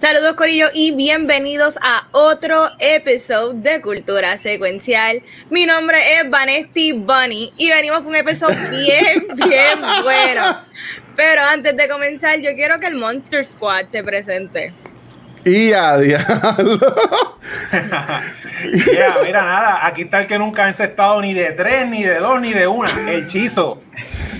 Saludos Corillo y bienvenidos a otro episodio de Cultura Secuencial. Mi nombre es Vanesti Bunny y venimos con un episodio bien, bien bueno. Pero antes de comenzar, yo quiero que el Monster Squad se presente. Y a diablo. mira, nada, aquí está el que nunca ha encestado ni de tres, ni de dos, ni de una. El chizo.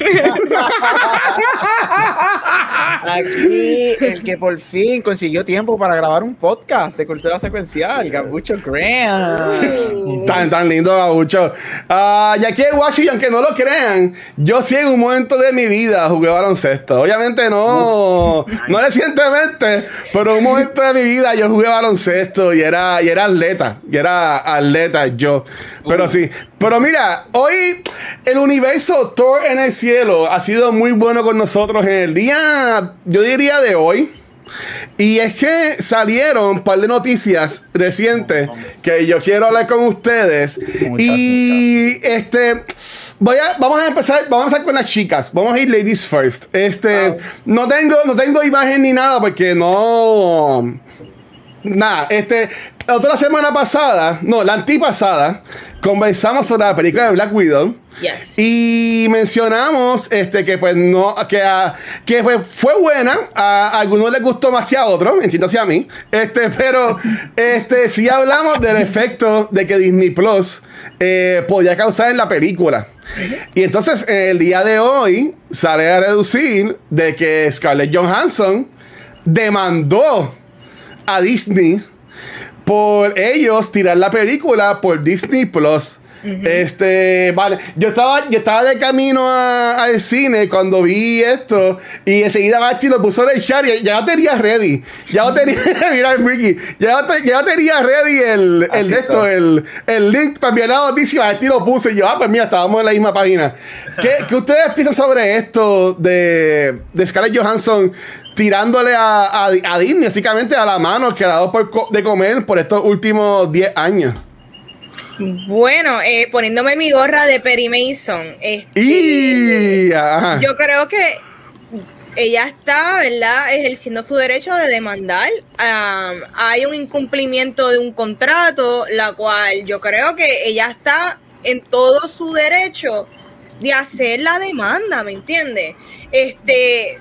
Aquí el que por fin consiguió tiempo para grabar un podcast de cultura secuencial, Gabucho Graham. Tan, tan lindo, Gabucho. Uh, y aquí en Washington, aunque no lo crean, yo sí en un momento de mi vida jugué baloncesto. Obviamente no, no recientemente, pero en un momento de mi vida yo jugué baloncesto y era, y era atleta. Y era atleta yo. Pero sí. Pero mira, hoy el universo Thor en el cielo ha sido muy bueno con nosotros en el día, yo diría de hoy. Y es que salieron un par de noticias recientes que yo quiero hablar con ustedes. y este voy a, vamos a empezar, vamos a empezar con las chicas. Vamos a ir ladies first. Este, no tengo, no tengo imagen ni nada porque no. Nada, este, otra semana pasada, no, la antipasada, conversamos sobre la película de Black Widow. Y mencionamos este, que pues no, que, ah, que fue, fue buena, a, algunos les gustó más que a otros, entiéndase a mí. Este, pero este, sí hablamos del efecto de que Disney Plus eh, podía causar en la película. Y entonces el día de hoy sale a reducir de que Scarlett Johansson demandó a Disney por ellos tirar la película por Disney Plus. Este, vale, yo estaba, yo estaba de camino al cine cuando vi esto y enseguida Bachi lo puso en el chat y ya lo tenía ready. Ya lo tenía, mira Ricky, ya, ya tenía ready el, el de esto, el, el link para enviar la noticia. Bachi lo puse y yo, ah, pues mira, estábamos en la misma página. ¿Qué, ¿qué ustedes piensan sobre esto de, de Scarlett Johansson tirándole a, a, Disney, básicamente a la mano que ha dado por, de comer por estos últimos 10 años. Bueno, eh, poniéndome mi gorra de Perry Mason, este, yo creo que ella está, ¿verdad?, ejerciendo su derecho de demandar. hay un incumplimiento de un contrato, la cual yo creo que ella está en todo su derecho de hacer la demanda, ¿me entiendes? Este,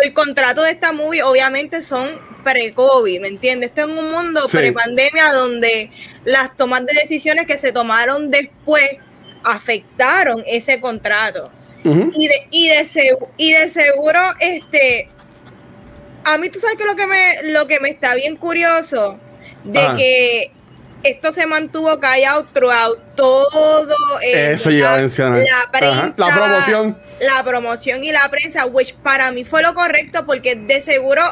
el contrato de esta movie obviamente son pre-COVID, ¿me entiendes? Esto es un mundo pre-pandemia donde las tomas de decisiones que se tomaron después afectaron ese contrato. y, de, y, de y de seguro, este, a mí tú sabes que lo que me, lo que me está bien curioso, de ah. que esto se mantuvo callado throughout todo Eso iba a mencionar. La prensa, la promoción. La promoción y la prensa, which para mí fue lo correcto porque de seguro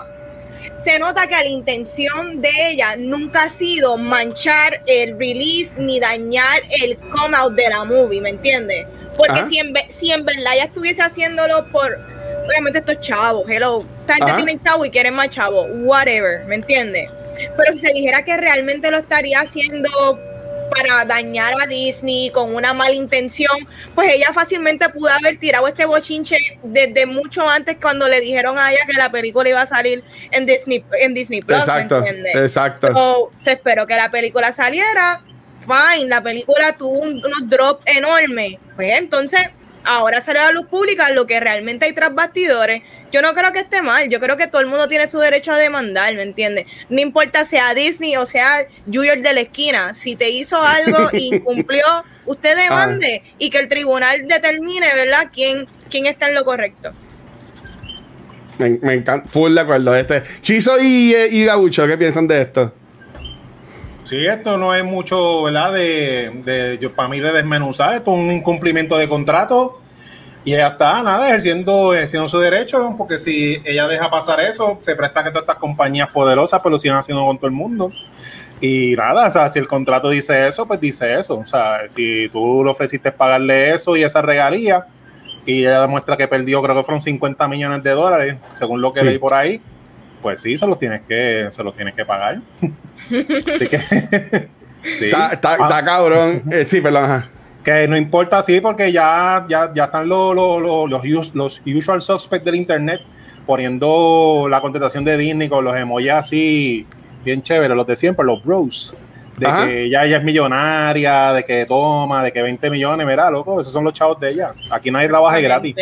se nota que la intención de ella nunca ha sido manchar el release ni dañar el come out de la movie, ¿me entiendes? Porque si en, si en verdad ella estuviese haciéndolo por, obviamente estos chavos, hello, esta gente tiene chavo y quieren más chavo, whatever, ¿me entiendes? Pero si se dijera que realmente lo estaría haciendo para dañar a Disney con una mala intención, pues ella fácilmente pudo haber tirado este bochinche desde mucho antes cuando le dijeron a ella que la película iba a salir en Disney en Disney Plus, exacto, Exacto. se esperó que la película saliera, fine, la película tuvo unos drops enormes, pues entonces ahora sale a la luz pública lo que realmente hay tras bastidores yo no creo que esté mal, yo creo que todo el mundo tiene su derecho a demandar, ¿me entiendes? No importa sea Disney o sea Junior de la esquina, si te hizo algo y incumplió, usted demande ah. y que el tribunal determine, ¿verdad?, quién, quién está en lo correcto. Me, encanta, full de acuerdo. Este, Chizo y, eh, y Gabucho, ¿qué piensan de esto? Sí, esto no es mucho, ¿verdad? De, de yo, para mí de desmenuzar, esto es un incumplimiento de contrato y ella está, nada, ejerciendo, ejerciendo su derecho, porque si ella deja pasar eso, se presta que todas estas compañías poderosas pues lo sigan haciendo con todo el mundo. Y nada, o sea, si el contrato dice eso, pues dice eso. O sea, si tú le ofreciste pagarle eso y esa regalía, y ella demuestra que perdió, creo que fueron 50 millones de dólares, según lo que Sí. leí por ahí, pues sí, se los tienes que, se los tienes que pagar. Así que, sí. Está, está- Ah, está cabrón. Eh, sí, perdón. ajá. que no importa, sí, porque ya, ya, ya están los, los, los, los us- los usual suspects del internet poniendo la contestación de Disney con los emojis así, bien chévere, los de siempre, los bros. De Ajá. que ya ella es millonaria, de que toma, de que 20 millones, mira, loco, esos son los chavos de ella. Aquí nadie trabaja gratis.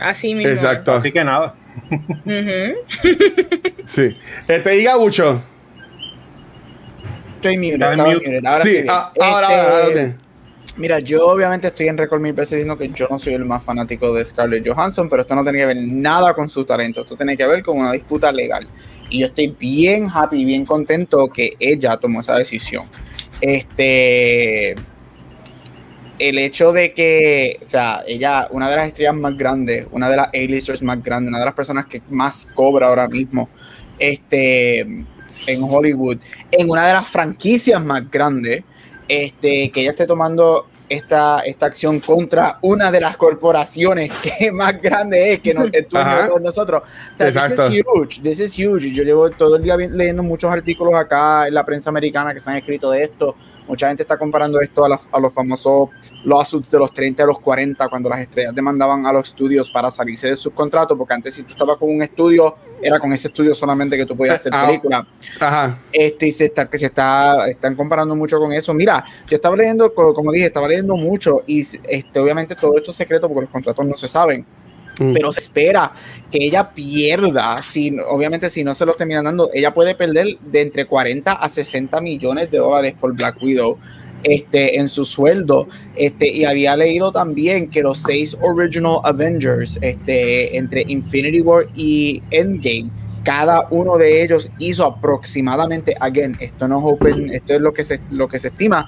Así mismo. Exacto. Así que nada. Sí. Este, diga mucho. Estoy mute, ahora Sí, ah, ahora, Este, ahora, ahora, bien. Mira, yo obviamente estoy en récord mil veces diciendo que yo no soy el más fanático de Scarlett Johansson, pero esto no tiene que ver nada con su talento, esto tiene que ver con una disputa legal. Y yo estoy bien happy, bien contento que ella tomó esa decisión. Este, el hecho de que, o sea, ella, una de las estrellas más grandes, una de las A-listers más grandes, una de las personas que más cobra ahora mismo, este, en Hollywood, en una de las franquicias más grandes, este, que ella esté tomando esta, esta acción contra una de las corporaciones que más grande es que es Ajá. todos nosotros. O sea, Exacto. this is huge, this is huge. Yo llevo todo el día leyendo muchos artículos acá en la prensa americana que se han escrito de esto. Mucha gente está comparando esto a, las- a los famosos lawsuits de los 30 a los 40, cuando las estrellas demandaban a los estudios para salirse de sus contratos, porque antes si tú estabas con un estudio, era con ese estudio solamente que tú podías hacer Ah, películas Ajá. este y se está que se está están comparando mucho con eso. Mira yo estaba leyendo co- como dije estaba leyendo mucho y este obviamente todo esto es secreto porque los contratos no se saben Mm. pero se espera que ella pierda si obviamente si no se los terminan dando ella puede perder de entre 40 a 60 millones de dólares por Black Widow este, en su sueldo. Este, y había leído también que los seis Original Avengers, este, entre Infinity War y Endgame, cada uno de ellos hizo aproximadamente, again, esto no es open, esto es lo que se, lo que se estima,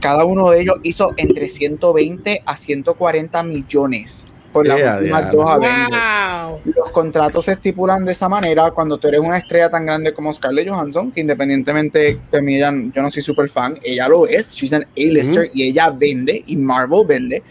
cada uno de ellos hizo entre 120 a 140 millones por las últimas diablo. dos Avengers Wow. los contratos se estipulan de esa manera cuando tú eres una estrella tan grande como Scarlett Johansson, que independientemente de mí, ella- yo no soy super fan, ella lo es, she's an A-lister y ella vende y Marvel vende.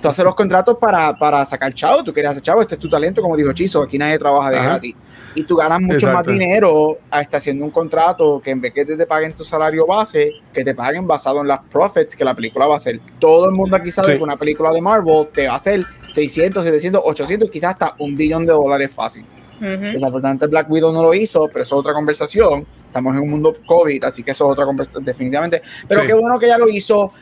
Tú haces los contratos para, para sacar chavo, tú quieres hacer chavo, este es tu talento, como dijo Chizo, aquí nadie trabaja de Ajá. gratis. Y tú ganas mucho Exacto. más dinero a estar haciendo un contrato que en vez que te paguen tu salario base, que te paguen basado en las profits que la película va a hacer. Todo el mundo aquí sabe Sí. que una película de Marvel te va a hacer 600, 700, 800, quizás hasta un billón de dólares fácil. Ujú. Desafortunadamente Black Widow no lo hizo, pero eso es otra conversación. Estamos en un mundo COVID, así que eso es otra conversación definitivamente. Pero Sí. qué bueno que ella lo hizo.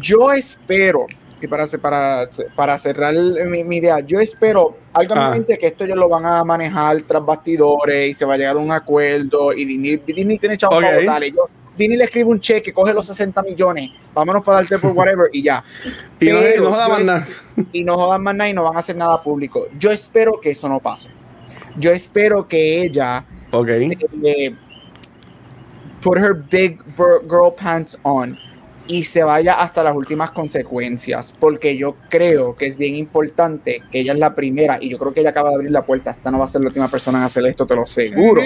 Yo espero, y para, para, para cerrar mi, mi idea, yo espero, algo Ah. me dice que esto ellos lo van a manejar tras bastidores y se va a llegar a un acuerdo y Disney, Disney tiene chavos para votarle. Yo, Disney le escribe un cheque, coge los 60 millones, vámonos para darte por whatever y ya. Y no, y no joda yo más nada. y no jodan más nada y no van a hacer nada público. Yo espero que eso no pase. Yo espero que ella Ok. se, put her big girl pants on y se vaya hasta las últimas consecuencias, porque yo creo que es bien importante que ella es la primera y yo creo que ella acaba de abrir la puerta. Esta no va a ser la última persona en hacer esto, te lo aseguro.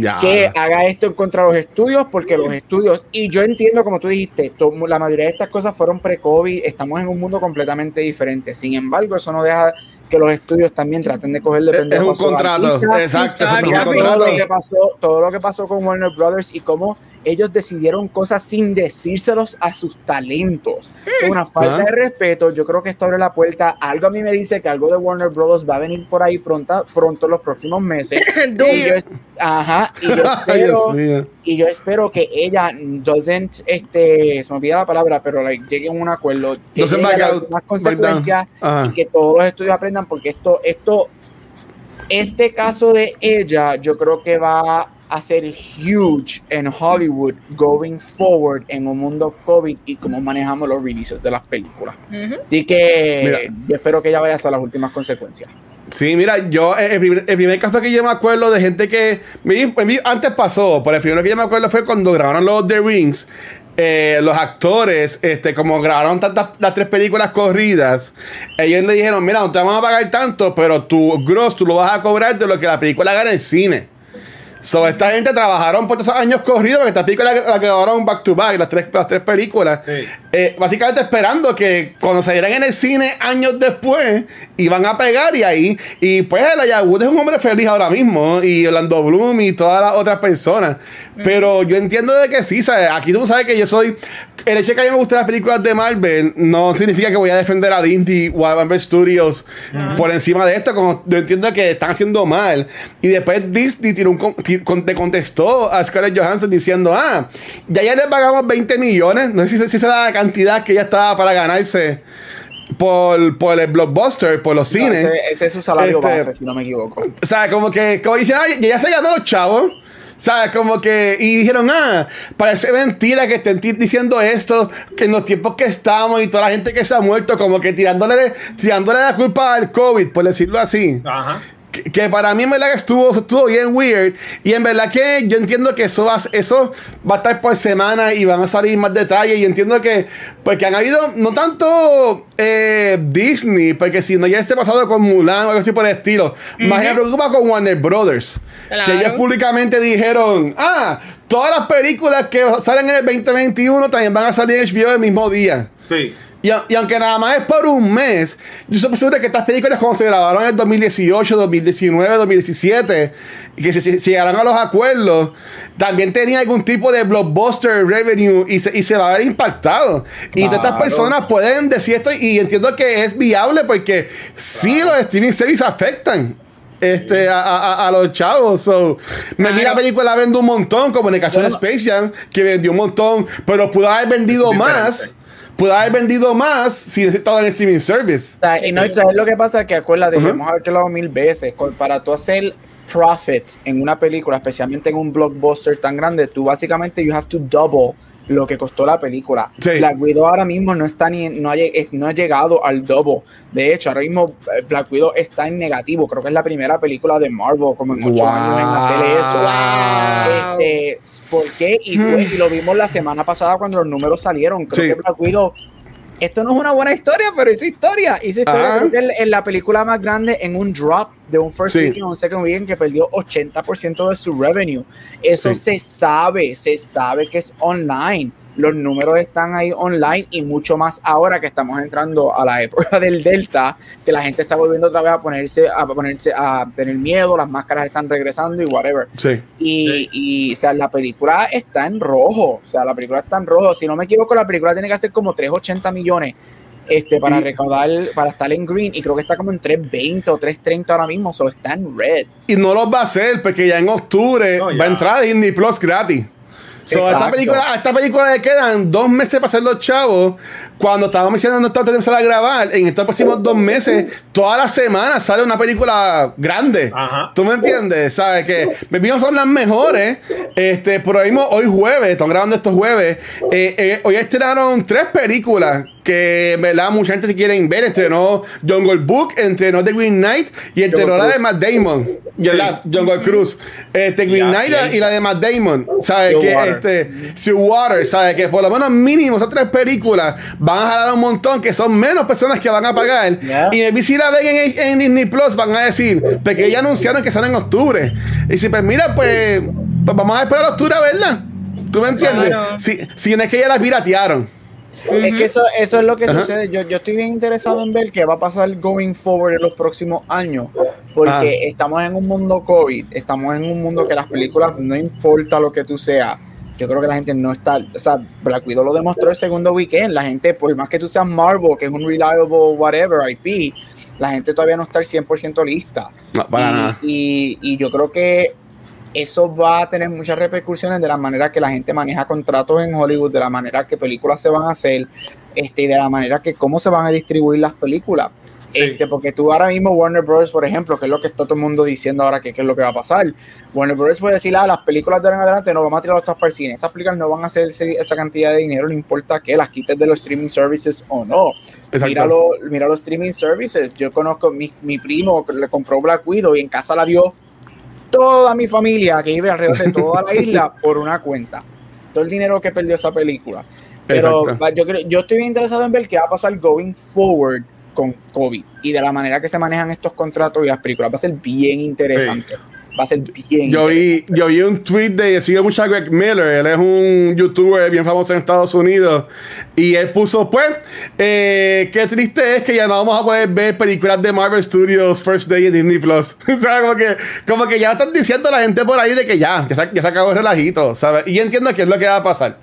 Ya. Que haga esto en contra de los estudios, porque los estudios, y yo entiendo, como tú dijiste, la mayoría de estas cosas fueron pre-COVID, estamos en un mundo completamente diferente. Sin embargo, eso no deja que los estudios también traten de cogerle Es- es un contrato. artistas. Exacto, es un todo contrato. lo que pasó, todo lo que pasó con Warner Brothers y cómo ellos decidieron cosas sin decírselos a sus talentos. Una falta Ajá. de respeto. Yo creo que esto abre la puerta. Algo a mí me dice que algo de Warner Brothers va a venir por ahí pronto, pronto los próximos meses. Y yo, ajá, y yo espero, y yo espero que ella doesn't, este, se me olvida la palabra, pero like, llegue a un acuerdo, que down. consecuencias Ajá. y que todos los estudios aprendan porque esto, esto, este caso de ella, yo creo que va a ser huge en Hollywood going forward en un mundo COVID y cómo manejamos los releases de las películas. Así que Mira. yo espero que ella vaya hasta las últimas consecuencias. Sí, mira, yo, eh, el primer, el primer caso que yo me acuerdo de gente que. mi- mi- antes pasó, pero el primero que yo me acuerdo fue cuando grabaron los The Rings. eh, los actores, este, como grabaron tantas, las tres películas corridas, ellos le dijeron: Mira, no te vamos a pagar tanto, pero tu gross tú lo vas a cobrar de lo que la película gana en cine. So, esta gente trabajaron por esos años corridos, porque esta película la, la grabaron back to back, las tres, las tres películas. Sí. Eh, básicamente esperando que cuando salieran en el cine años después iban a pegar y ahí. Y pues el Wood es un hombre feliz ahora mismo. Y Orlando Bloom y todas las otras personas. Pero yo entiendo de que sí, ¿sabes? Aquí tú sabes que yo soy. El hecho de que a mí me gustan las películas de Marvel no significa que voy a defender a Disney o a Marvel Studios por encima de esto. Como yo entiendo que están haciendo mal. Y después Disney tiró un, te contestó a Scarlett Johansson diciendo: Ah, ya ya le pagamos 20 millones. No sé si, si se da cantidad que ella estaba para ganarse por, por el blockbuster, por los cines. Ese, es su salario este, base, si no me equivoco. O sea, como que, como dice, ya se ganó los chavos. ¿Sabes? Como que. Y dijeron, ah, parece mentira que estén diciendo esto, que en los tiempos que estamos y toda la gente que se ha muerto, como que tirándole, tirándole la culpa al COVID, por decirlo así. Ajá que, para mí en verdad que estuvo, estuvo bien weird. Y en verdad que yo entiendo que eso va, eso va a estar por semana y van a salir más detalles. Y entiendo que, porque han habido, no tanto eh, Disney, porque si no ya esté pasado con Mulan o algo así por el estilo, más me preocupa con Warner Brothers. Que ellos públicamente dijeron, ah, todas las películas que salen en el 2021 también van a salir en HBO el mismo día. Sí. Y, aunque nada más es por un mes, yo soy seguro que estas películas, como se grabaron en el 2018, 2019, 2017, y que si, llegaron a los acuerdos, también tenía algún tipo de blockbuster revenue y se, y se va a ver impactado. Y todas estas personas pueden decir esto, y entiendo que es viable porque sí los streaming services afectan este, a, a, los chavos. So, me vi la película vende un montón, como en el caso de Space Jam, que vendió un montón, pero pudo haber vendido más pudo haber vendido más si estaba en streaming service. y no, ¿sabes lo que pasa? Que acuérdate, uh -huh. hemos hablado mil veces, para tú hacer profits en una película, especialmente en un blockbuster tan grande, tú básicamente you have to double lo que costó la película. Black Widow ahora mismo no está ni no ha, no ha llegado al double. De hecho, ahora mismo eh, Black Widow está en negativo. Creo que es la primera película de Marvel como en ocho años en hacer eso. Este, ¿Por qué? Y, fue, y lo vimos la semana pasada cuando los números salieron. Creo que Black Widow esto no es una buena historia, pero es historia. Hice historia en la película más grande en un drop de un first sí. un second weekend que perdió 80% de su revenue. Eso se sabe, se sabe que es online los números están ahí online y mucho más ahora que estamos entrando a la época del Delta, que la gente está volviendo otra vez a ponerse, a ponerse, a tener miedo, las máscaras están regresando y whatever. Sí. Y, y, o sea, la película está en rojo, o sea, la película está en rojo. Si no me equivoco, la película tiene que hacer como 380 millones este, para recaudar, para estar en green, y creo que está como en 320 o 330 ahora mismo, o so está en red. Y no lo va a hacer porque ya en octubre va a entrar Disney Plus gratis. So, a, esta película, a esta película le quedan dos meses para hacer los chavos. Cuando estábamos mencionando antes de empezar a grabar, en estos próximos dos meses, todas las semanas sale una película grande. ¿Tú me entiendes? ¿Sabes? Que me son las mejores. Este, por ahí hoy jueves, estamos grabando estos jueves. Eh, eh, hoy estrenaron tres películas que verdad mucha gente quiere ver. Entrenó Jungle Book, entrenó The Green Knight y entrenó la de Matt Damon. Sí. Jungle Cruise. Este Green Knight y la de Matt Damon. ¿Sabes? Que este. Sea Water, ¿sabes? Que por lo menos mínimo esas tres películas van a jalar un montón, que son menos personas que van a pagar. Y si la ven en, Disney Plus, van a decir, porque ya anunciaron que sale en octubre. Y si, pues mira, pues, pues vamos a esperar a octubre a verla. ¿Tú me entiendes? Si, si no es que ya la piratearon. Es que eso, eso es lo que sucede. Yo, yo estoy bien interesado en ver qué va a pasar going forward en los próximos años, porque ah. estamos en un mundo COVID, estamos en un mundo que las películas, no importa lo que tú seas, yo creo que la gente no está, o sea, Black Widow lo demostró el segundo weekend, la gente, por más que tú seas Marvel, que es un reliable whatever IP, la gente todavía no está al 100% lista. y, y yo creo que eso va a tener muchas repercusiones de la manera que la gente maneja contratos en Hollywood, de la manera que películas se van a hacer, este, y de la manera que cómo se van a distribuir las películas. Este, porque tú ahora mismo Warner Bros., por ejemplo, que es lo que está todo el mundo diciendo ahora que qué es lo que va a pasar. Warner Bros. puede decir, ah, las películas de ahora en adelante no vamos a tirar los para el cine. Esas películas no van a hacer esa cantidad de dinero, no importa que las quites de los streaming services o no. Mira, mira los streaming services. Yo conozco mi, mi primo que le compró Black Widow y en casa la vio toda mi familia que vive alrededor de toda la isla por una cuenta. Todo el dinero que perdió esa película. Pero yo, creo, yo estoy interesado en ver qué va a pasar going forward con COVID y de la manera que se manejan estos contratos y las películas. Va a ser bien interesante. va a ser bien. Yo vi, yo vi un tweet de, sigue mucho a Greg Miller, él es un youtuber bien famoso en Estados Unidos, y él puso, pues, eh, qué triste es que ya no vamos a poder ver películas de Marvel Studios First Day en Disney Plus. o sea, como que, como que ya están diciendo la gente por ahí de que ya, ya se, ya se acabó el relajito, ¿sabes? Y yo entiendo que es lo que va a pasar.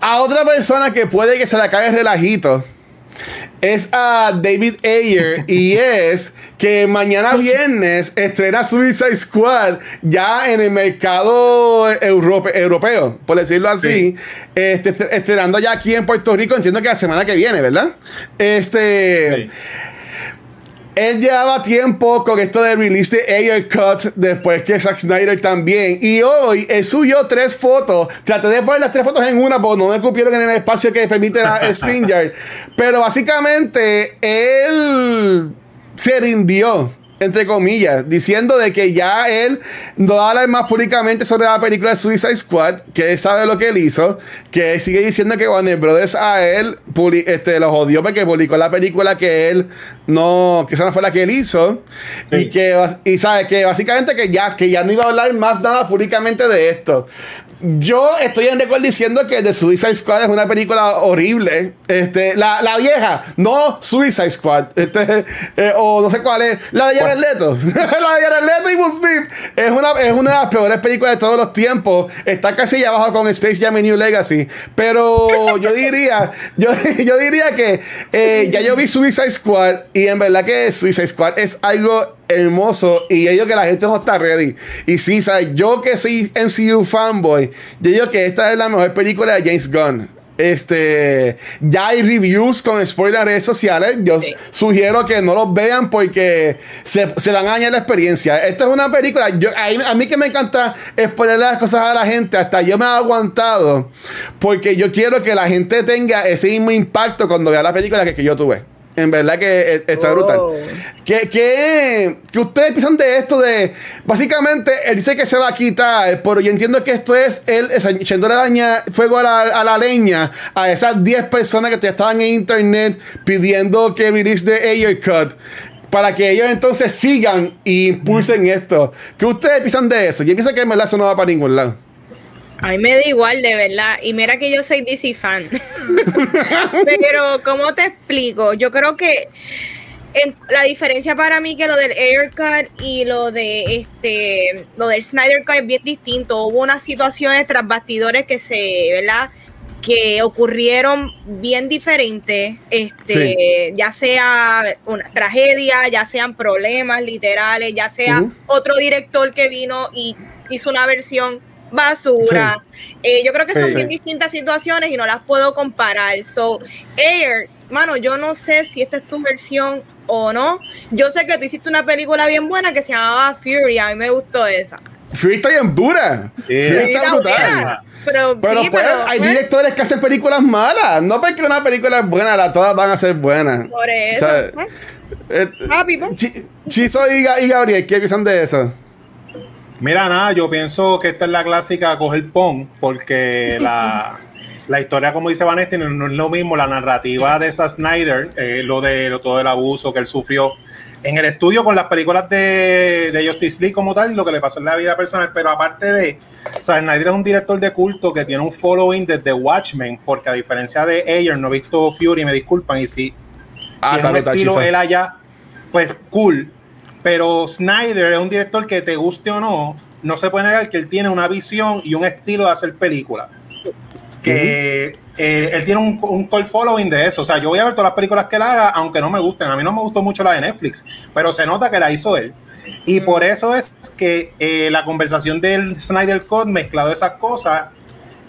A otra persona que puede que se le acabe el relajito es a David Ayer y es que mañana viernes estrena Suicide Squad ya en el mercado europe- europeo, por decirlo así, este, est- estrenando ya aquí en Puerto Rico, entiendo que la semana que viene, ¿verdad? Este... Sí. Él llevaba tiempo con esto de release de Ayer Cut después que Zack Snyder también. Y hoy él subió tres fotos. Traté de poner las tres fotos en una, porque no me cupieron en el espacio que permite la StreamYard. Pero básicamente él se rindió. Entre comillas, diciendo de que ya él no va a hablar más públicamente sobre la película de Suicide Squad, que él sabe lo que él hizo, que él sigue diciendo que Warner Brothers a él este, lo jodió porque publicó la película que él no, que esa no fue la que él hizo, y que y sabe que básicamente que ya, que ya no iba a hablar más nada públicamente de esto. Yo estoy en récord diciendo que The Suicide Squad es una película horrible. Este, la, la vieja, no Suicide Squad. Este, eh, o no sé cuál es. La de Jared Leto. y. Es una, es una de las peores películas de todos los tiempos. Está casi abajo con Space Jam y New Legacy. Pero yo diría, yo, yo diría que eh, ya yo vi Suicide Squad y en verdad que Suicide Squad es algo hermoso y yo que la gente no está ready. Y sí, ¿sabes? yo que soy MCU fanboy, yo digo que esta es la mejor película de James Gunn. Este, ya hay reviews con spoilers en redes sociales. Yo Sí. sugiero que no los vean porque se, se van a dañar la experiencia. Esta es una película. Yo, a, mí, a mí que me encanta spoiler las cosas a la gente, hasta yo me he aguantado porque yo quiero que la gente tenga ese mismo impacto cuando vea la película que, que yo tuve. En verdad que eh, está Oh. brutal. ¿Qué, qué, qué ustedes piensan de esto? De básicamente él dice que se va a quitar, pero yo entiendo que esto es él echándole daña, fuego a la, a la leña a esas 10 personas que estaban en internet pidiendo que release de Ayer Cut. Para que ellos entonces sigan y impulsen esto. ¿Qué ustedes piensan de eso? Yo pienso que en verdad eso no va para ningún lado. A mí me da igual, de verdad. Y mira que yo soy DC fan. Pero, ¿cómo te explico? Yo creo que en- la diferencia para mí que lo del Air Cut y lo de este lo del Snyder Cut es bien distinto. Hubo unas situaciones tras bastidores que se, ¿verdad? que ocurrieron bien diferentes, este, ya sea una tragedia, ya sean problemas literales, ya sea otro director que vino y hizo una versión basura. Eh, yo creo que Sí, son sí. bien distintas situaciones y no las puedo comparar. So, Air, mano, yo no sé si esta es tu versión o no. Yo sé que tú hiciste una película bien buena que se llamaba Fury, a mí me gustó esa. Fury está bien dura. Fury está brutal. buena, Pero, Pero sí, pues pero, hay pues, directores que hacen películas malas. No porque una película es buena, la, todas van a ser buenas. por eso. ¿sabes? pues, Eh, Papi, pues. Chi- Chizo y, Ga- y Gabriel, ¿qué piensan de eso? Mira, nada, yo pienso que esta es la clásica coger pon, porque la, la historia, como dice Vanessa, no, no es lo mismo. La narrativa de Zack Snyder, eh, lo de lo- todo el abuso que él sufrió en el estudio con las películas de, de Justice League como tal, lo que le pasó en la vida personal. Pero aparte de, Zack Snyder es un director de culto que tiene un following desde Watchmen, porque a diferencia de Ayer, no he visto Fury, me disculpan, y sí, Ah, tiene un estilo él allá, pues cool. Pero Snyder es un director que te guste o no, no se puede negar que él tiene una visión y un estilo de hacer películas. Que eh, él tiene un, un call following de eso. O sea, yo voy a ver todas las películas que él haga, aunque no me gusten. A mí no me gustó mucho la de Netflix, pero se nota que la hizo él. Y por eso es que eh, la conversación del Snyder Code mezclado esas cosas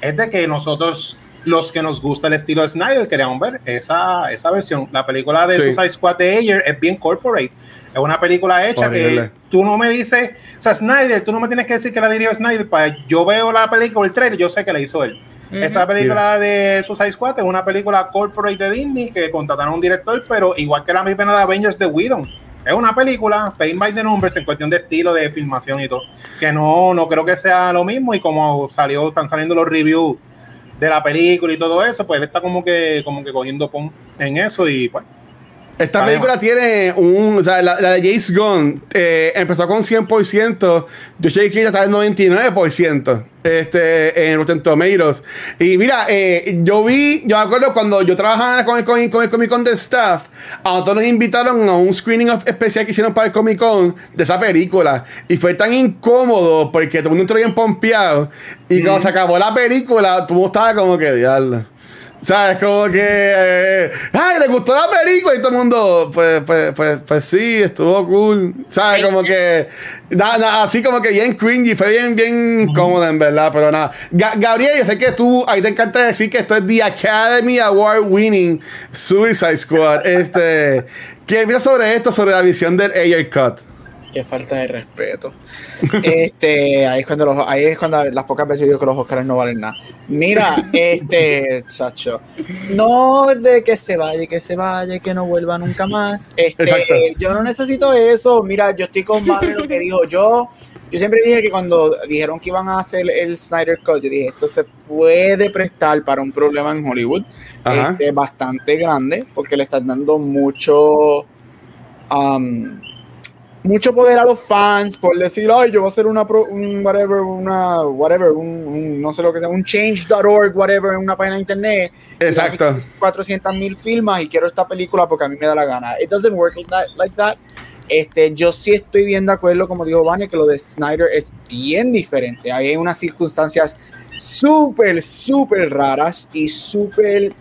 es de que nosotros, los que nos gusta el estilo de Snyder, queríamos ver esa, esa versión. La película de Sí. Suicide Squad de Ayer es bien corporate. Es una película hecha Horrible. que tú no me dices, o sea, Snyder, tú no me tienes que decir que la dirigió Snyder. Para, yo veo la película, el trailer, yo sé que la hizo él. Esa película de Suicide Squad es una película corporate de Disney que contrataron a un director, pero igual que la misma de Avengers de Whedon. Es una película, Paint by the Numbers, en cuestión de estilo, de filmación y todo. Que no, no creo que sea lo mismo. Y como salió, están saliendo los reviews de la película y todo eso, pues él está como que, como que cogiendo pon en eso y pues. Esta Además. película tiene un. O sea, la, la de James Gunn eh, empezó con 100%. Yo chequeé que ya está en 99%. Este, en Rotten Tomatoes. Y mira, eh, yo vi. Yo me acuerdo cuando yo trabajaba en el Con, con el Comic Con de staff. A nosotros nos invitaron a un screening especial que hicieron para el Comic Con de esa película. Y fue tan incómodo porque todo el mundo entró bien pompeado. Y cuando se acabó la película, todo el mundo estaba como que, diablo. ¿Sabes? Como que. eh, ¡Ay, le gustó la película! Y todo el mundo. Pues, pues, pues, pues sí, estuvo cool. ¿Sabes? Como que. na- así como que bien cringy. Fue bien, bien incómodo, en verdad. Pero nada. Ga- Gabriel, yo sé que tú. Ahí te encanta decir que esto es The Academy Award Winning Suicide Squad. Este. ¿Qué piensas sobre esto? Sobre la visión del Ayer Cut. Qué falta de respeto. Este, ahí es cuando los, ahí es cuando las pocas veces digo que los Oscars no valen nada. Mira, este, chacho, no de que se vaya, que se vaya, que no vuelva nunca más. Este, Exacto. yo no necesito eso. Mira, yo estoy con Mami lo que dijo yo. Yo siempre dije que cuando dijeron que iban a hacer el Snyder Cut, yo dije, esto se puede prestar para un problema en Hollywood este, bastante grande, porque le están dando mucho um, mucho poder a los fans por decir, ay, yo voy a hacer una, pro- un whatever, una, whatever, un, un- no sé lo que sea, un change.org, whatever, en una página de internet. Exacto. 400 mil firmas y quiero esta película porque a mí me da la gana. It doesn't work like that. like that. Este, yo sí estoy bien de acuerdo, como dijo Vania, que lo de Snyder es bien diferente. Ahí hay unas circunstancias súper, súper raras y súper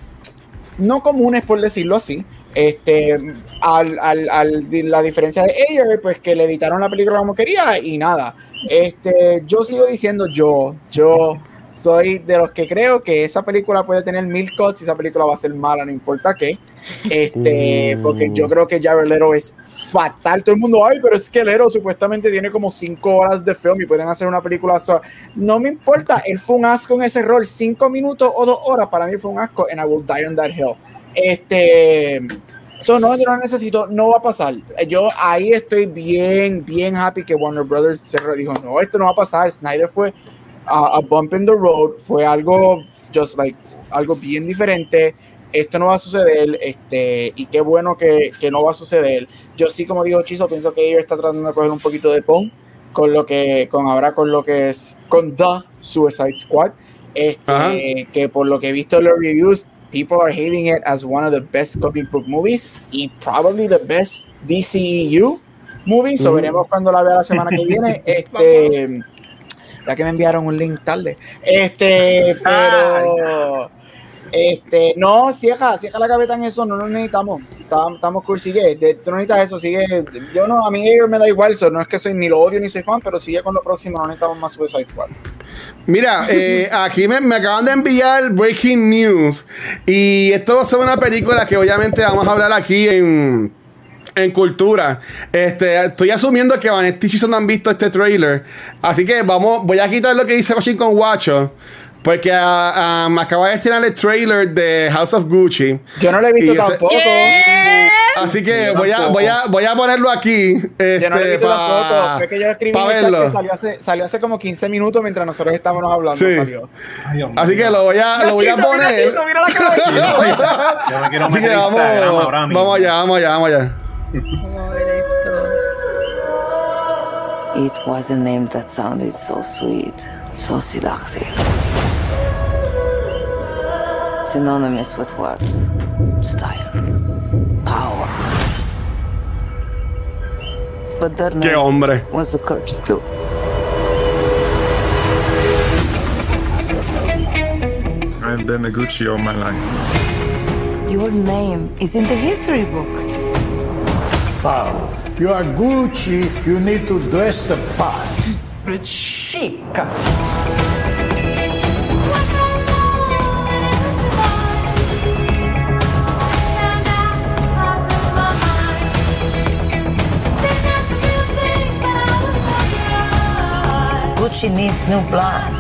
no comunes, por decirlo así. Este, al, al, al- la diferencia de Ayer, pues que le editaron la película como quería y nada. Este, yo sigo diciendo yo, yo soy de los que creo que esa película puede tener mil cuts y esa película va a ser mala, no importa qué. Este, Mm. porque yo creo que Jared Leto es fatal. Todo el mundo, ay, pero es que Leto supuestamente tiene como cinco horas de film y pueden hacer una película sola. No me importa, él fue un asco en ese rol. Cinco minutos o dos horas para mí fue un asco and I will die on that hill. Este, eso no, yo no necesito, no va a pasar. Yo ahí estoy bien, bien happy que Warner Brothers se dijo, no, esto no va a pasar. Snyder fue a, a bump in the road, fue algo, just like, algo bien diferente. Esto no va a suceder, este, y qué bueno que, que no va a suceder. Yo sí, como digo Chizo, pienso que ellos está tratando de coger un poquito de pon con lo que, con ahora con lo que es, con The Suicide Squad. Ajá. Este, que por lo que he visto en los reviews, people are hating it as one of the best comic book movies y probably the best DCEU movie. So Mm. veremos cuando la vea la semana que viene. Este, ya que me enviaron un link tarde. Este, pero. Este, no, cierra, cierra la cabeza en eso, no lo necesitamos. Estamos, estamos cool, sigue. de- tú no necesitas eso, sigue. Yo no, a mí me da igual, so, no es que soy ni lo odio ni soy fan, pero sigue con lo próximo, no necesitamos más Suicide Squad. Mira, eh, aquí me, me acaban de enviar Breaking News. Y esto va a ser una película que obviamente vamos a hablar aquí en, en cultura. Este, estoy asumiendo que Vanetti y no han visto este trailer. Así que vamos, voy a quitar lo que dice Washington Guacho. Porque ah, ah, me acaba de estrenar el trailer de House of Gucci. Yo no lo he visto ese- tampoco. Así que voy a, voy, a, voy a ponerlo aquí. Este, Yo no visto tampoco. para Fue que yo escribí que salió hace, salió hace como 15 minutos mientras nosotros estábamos hablando. Sí. Salió. Ay. Así que lo voy a, lo voy a mira, poner. Mira la cara de Chizo. Yo me quiero Así que vamos, ahora mismo. vamos allá, vamos allá, vamos allá. Vamos a ver esto. It was a name that sounded so sweet, so seductive. Synonymous with worth, style, But that Qué hombre. was a curse too. I've been a Gucci all my life. Your name is in the history books. Paulo, you are Gucci, you need to dress the part. It's chic. Gucci needs new blood.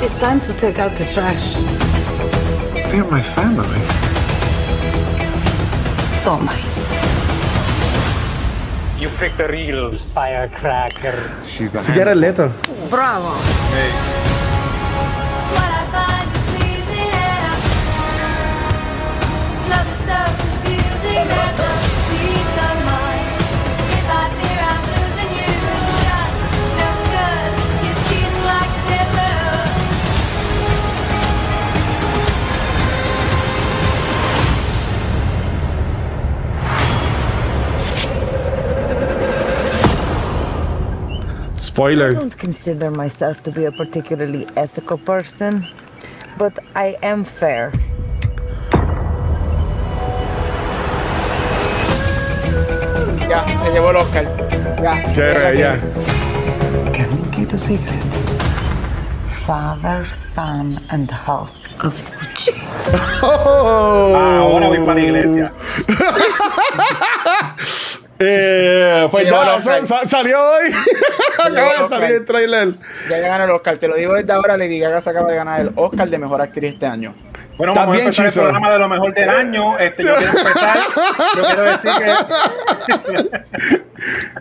It's time to take out the trash. They're my family. So am I. You picked a real firecracker. She's a Si quieres Leto. Bravo. Spoiler. I don't consider myself to be a particularly ethical person, but I am fair. Ya, se llevó el Oscar. Ya. Qué bella. Can we keep a secret? Father, son, and house of Gucci. Oh. Ah, ahora voy para la iglesia. Eh, pues Se llevó ya, el Oscar. sa- sa- salió hoy. Acaba de salir el trailer. Ya ganó el Oscar. Te lo digo desde ahora, Lady Gaga se acaba de ganar el Oscar de Mejor Actriz este año. Bueno, vamos a empezar Chizo. el programa de lo mejor del año. Este, yo quiero empezar. Yo quiero decir que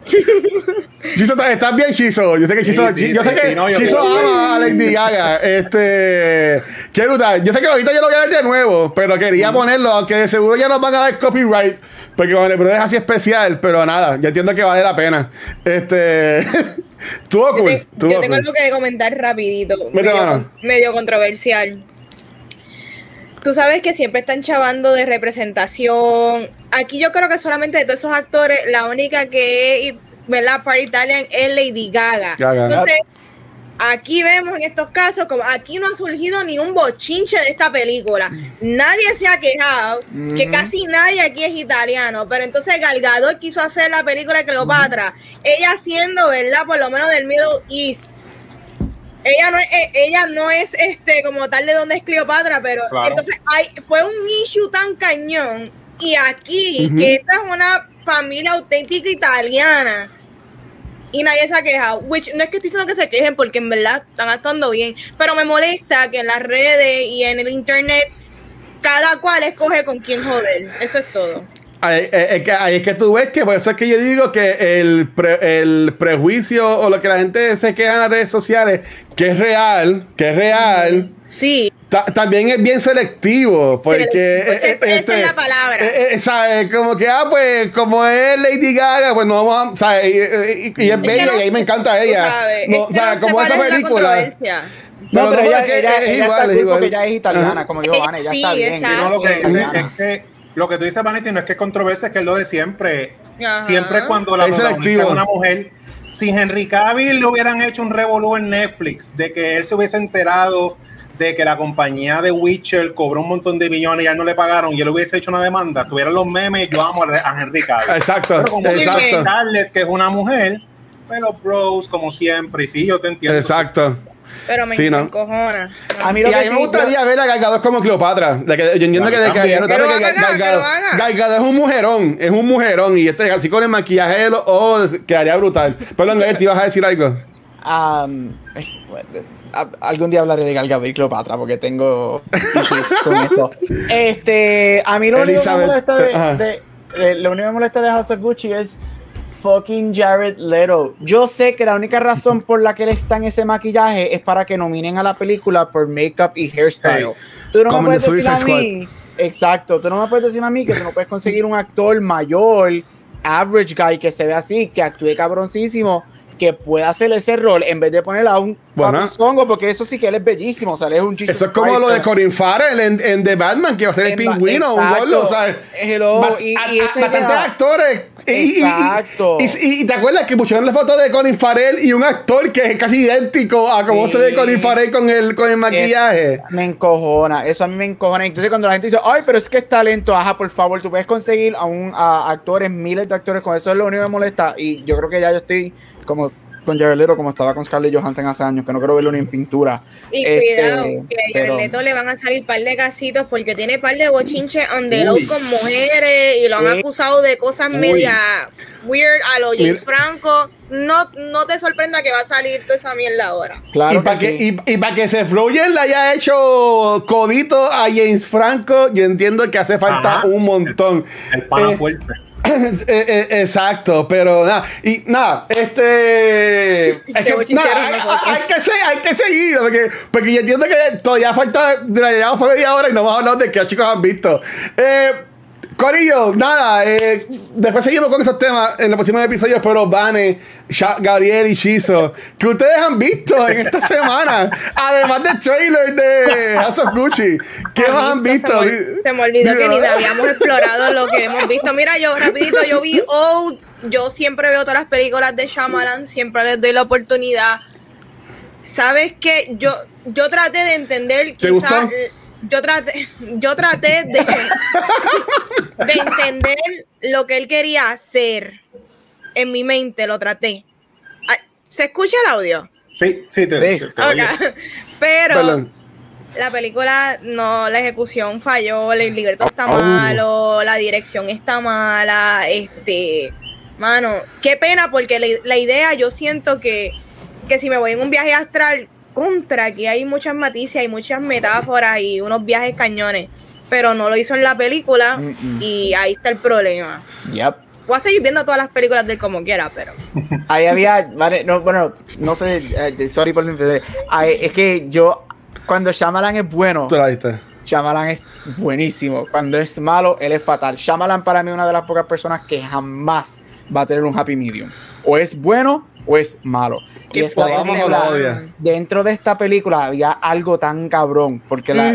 Chizo, ¿estás- bien, Chizo? Yo sé que Chizo, Sí, sí, yo sé sí, que no, yo- yo- ama a Lady Gaga. Este, qué brutal. Yo sé que ahorita yo lo voy a ver de nuevo, pero quería ponerlo, aunque de seguro ya nos van a dar copyright, porque vale, pero es así especial, pero nada, yo entiendo que vale la pena. Este, estuvo Yo, cool, te- yo tengo cool. algo que comentar rapidito, medio, medio controversial. Tú sabes que siempre están chavando de representación. Aquí yo creo que solamente de todos esos actores, la única que es, ¿verdad? Para Italian es Lady Gaga. Gaga. Entonces, aquí vemos en estos casos, como aquí no ha surgido ni un bochinche de esta película. Nadie se ha quejado, que casi nadie aquí es italiano. Pero entonces Gal Gadot quiso hacer la película de Cleopatra. Ella siendo, ¿verdad? Por lo menos del Middle East. Ella no es, eh, ella no es este como tal de donde es Cleopatra, pero Claro. entonces hay, fue un issue tan cañón. Y aquí, que esta es una familia auténtica italiana, y nadie se ha quejado. Which, no es que estoy diciendo que se quejen porque en verdad están actuando bien, pero me molesta que en las redes y en el internet cada cual escoge con quién joder. Eso es todo. Ahí, eh, es que, ahí es que tú ves que por eso es que yo digo que el, pre- el prejuicio o lo que la gente se queja en las redes sociales, que es real, que es real, Sí, ta- también es bien selectivo, porque... Selectivo, eh, esa- eh, esa es la palabra. eh, eh, ¿sabes? Como que, ah, pues, como es Lady Gaga, pues no vamos a... ¿sabes? Y, y- y- y es que bella no y ahí me encanta ella. sabes, No, es como esa es la película. No, Pero pero ella, es que ella, es ella igual, está es cool igual. porque ella es italiana, como Ella- Ana, ella sí, está bien. exacto. no, lo que ella es dice italiana. es que lo que tú dices, Vanity, no es que es controversia, es que es lo de siempre. Ajá. Siempre cuando la Es protagonista es una mujer, si Henry Cavill le hubieran hecho un revolú en Netflix de que él se hubiese enterado de que la compañía de Witcher cobró un montón de millones y a él no le pagaron y él hubiese hecho una demanda, tuvieran los memes, yo amo a Henry Cavill. Exacto, Pero como dice exacto. Scarlett, que es una mujer, pero bros, como siempre, y sí, yo te entiendo. Exacto. Pero me Sí, ¿no? encojona. A mí Y lo a que mí sí- me gustaría ver a Galgado como Cleopatra. De que, yo entiendo que de que. Gal Que lo que haga, Gal- que Gal- lo haga. Gal Gadot es un mujerón, es un mujerón. Y este así con el maquillaje de los ojos quedaría brutal. Perdón, Gael, te ibas a decir algo. A- algún día hablaré de Gal Gadot y Cleopatra porque tengo con eso. Este, a mí lo único que me molesta de, de- eh, lo único que me molesta de House of Gucci es fucking Jared Leto. Yo sé que la única razón por la que él está en ese maquillaje es para que nominen a la película por makeup y hairstyle. Tú no me puedes decir a mí, exacto, tú no me puedes decir a mí que tú no puedes conseguir un actor mayor, average guy que se ve así, que actúe cabroncísimo, que pueda hacer ese rol en vez de ponerle a un Bueno. porque eso sí que él es bellísimo, o sea, él es un Jesus Eso es como Christ, lo de Corin Farrell en, en The Batman, que va a ser el pingüino, un exacto. gordo, ¿sabes? Hello, Ba- y- a- y bastantes actores. Y- y- y- Exacto. Y, y- y te acuerdas que pusieron la foto de Corin Farrell y un actor que es casi idéntico a cómo Sí. se ve Corin Farrell con el, con el maquillaje. Es- me encojona, eso a mí me encojona. Entonces, cuando la gente dice, ay, pero es que es talento, ajá, por favor, tú puedes conseguir a un a actores, miles de actores, con eso es lo único que me molesta. Y yo creo que ya yo estoy como con Jared Leto, como estaba con Scarlett Johansson hace años, que no quiero verlo ni en pintura. Y Este, cuidado, que a pero- Jared Leto le van a salir par de casitos porque tiene par de bochinches on the low con mujeres y lo han acusado de cosas Uy. media weird a lo James. Franco. No, no te sorprenda que va a salir toda esa mierda ahora. Claro y para que, sí. y, y pa' que se Froyen le haya hecho codito a James Franco, yo entiendo que hace falta Ajá. un montón. El pana Eh, fuerte. Eh, eh, exacto, pero nada, y nada, este es que, nada, hay, hay que seguir, hay que seguir, porque, porque yo entiendo que todavía falta, llevamos por media hora y no hemos hablado de qué chicos han visto. Eh, Corillo, nada, eh, después seguimos con esos temas en los próximos episodios, pero Vane, Gabriel y Chizo, que ustedes han visto en esta semana, además del trailer de House of Gucci, ¿qué más han visto? Se me, se me olvidó que ni habíamos explorado lo que hemos visto. Mira, yo rapidito, yo vi Old yo siempre veo todas las películas de Shyamalan, siempre les doy la oportunidad. ¿Sabes qué? Yo, yo traté de entender ¿Te quizás... Yo traté, yo traté de, de entender lo que él quería hacer. En mi mente lo traté. ¿Se escucha el audio? Sí, sí, te, Sí. te- te oye. Ok. Pero Perdón. la película, no, la ejecución falló, el libreto está Oh. malo, la dirección está mala, este, mano, qué pena porque la, la idea yo siento que, que si me voy en un viaje astral, contra, que hay muchas matices, hay muchas metáforas y unos viajes cañones, pero no lo hizo en la película Mm-mm. y ahí está el problema. Yep. Voy a seguir viendo todas las películas de él como quiera, pero... Ahí había, vale, no, bueno, no sé, eh, sorry por Ahí- Es que yo, cuando Shyamalan es bueno, Tú la viste. Shyamalan es buenísimo. Cuando es malo, él es fatal. Shyamalan para mí es una de las pocas personas que jamás va a tener un happy medium. O es bueno o es malo. Y esta película, dentro de esta película había algo tan cabrón, porque la-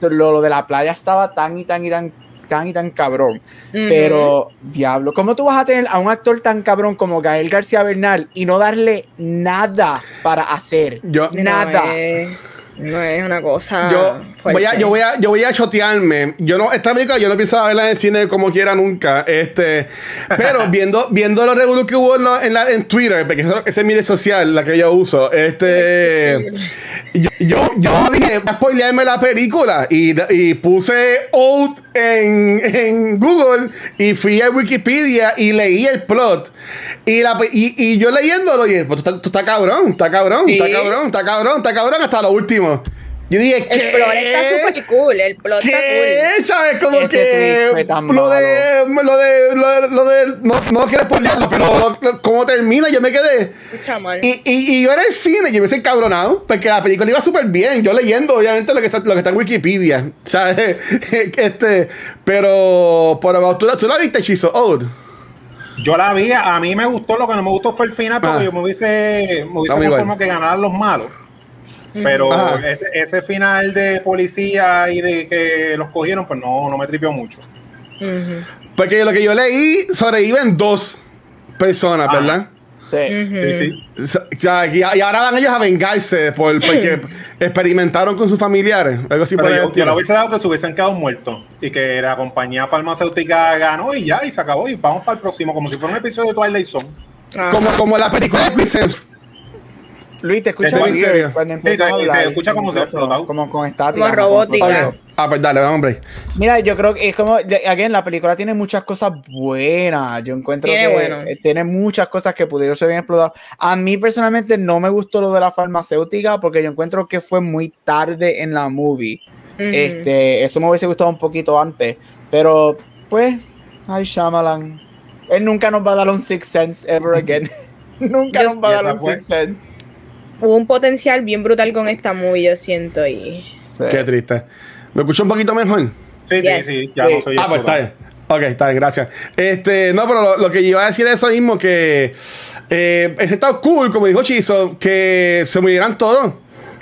lo, lo de la playa estaba tan y tan y tan tan y tan cabrón. Pero, diablo, ¿cómo tú vas a tener a un actor tan cabrón como Gael García Bernal y no darle nada para hacer? Yo- nada. No es, no es una cosa... Yo voy, a, yo, voy a, yo voy a chotearme. Yo no, esta película yo no pienso verla en el cine como quiera nunca. Este, pero viendo, viendo los revolus que hubo en, la- en, la- en Twitter, porque eso- esa es mi red social, la que yo uso. Este, yo, yo, yo dije, voy a spoilearme la película. Y, y puse Old en, en Google y fui a Wikipedia y leí el plot. Y, la, y, y yo leyéndolo, y pues tú estás tú estás cabrón, está cabrón, está cabrón, está cabrón, está cabrón hasta lo último. Yo dije, El ¿qué? plot está súper cool, el plot está ¿Qué? cool. ¿Sabes? Como Ese que twist fue tan lo de, lo de, lo de, lo de, no, no quiero spoilearlo, pero lo- lo- como termina, yo me quedé. Y, y, y yo era el cine, yo me hice encabronado, porque la película iba súper bien. Yo leyendo, obviamente, lo que está, lo que está en Wikipedia, ¿sabes? este, pero, pero tú, la- tú la viste, Chizo, Old. Yo la vi, a mí me gustó, lo que no me gustó fue el final, porque Ah. yo me hubiese, me hubiese igual. conformado que ganaran los malos. Pero ese, ese final de policía y de que los cogieron, pues no, no me tripió mucho. Porque lo que yo leí sobreviven dos personas, Ah. ¿verdad? Sí. Sí, sí. O sea, y, y ahora van ellos a vengarse por, porque experimentaron con sus familiares. Algo así por Pero yo, yo le hubiese dado que se hubiesen quedado muertos y que la compañía farmacéutica ganó y ya, y se acabó. Y vamos para el próximo, como si fuera un episodio de Twilight Zone. Ah. Como, como la película de Presence. Luis, te escucha bien misterio. cuando Sí, empiezas se- a hablar. se escucha como se explotado. Como con estática. Como robótica. explotado. Ok. Ah, pues dale, hombre. Mira, yo creo que es como, again, la película tiene muchas cosas buenas. Yo encuentro Tiene que bueno. eh, tiene muchas cosas que pudieron ser bien explotadas. A mí personalmente no me gustó lo de la farmacéutica porque yo encuentro que fue muy tarde en la movie. Este, eso me hubiese gustado un poquito antes. Pero, pues, ay, Shyamalan. Él nunca nos va a dar un Six Sense ever again. nunca nos va a dar un fue. Six Sense. Hubo un potencial bien brutal con esta movie, yo siento. Y... Sí. Qué triste. ¿Me escucho un poquito mejor? Sí, Yes. sí, sí, ya Sí. no soy Ah, pues está bien. Ok, está bien, gracias. Este, no, pero lo, lo que iba a decir es eso mismo, que eh, ese está cool, como dijo Chizo, que se murieran todos.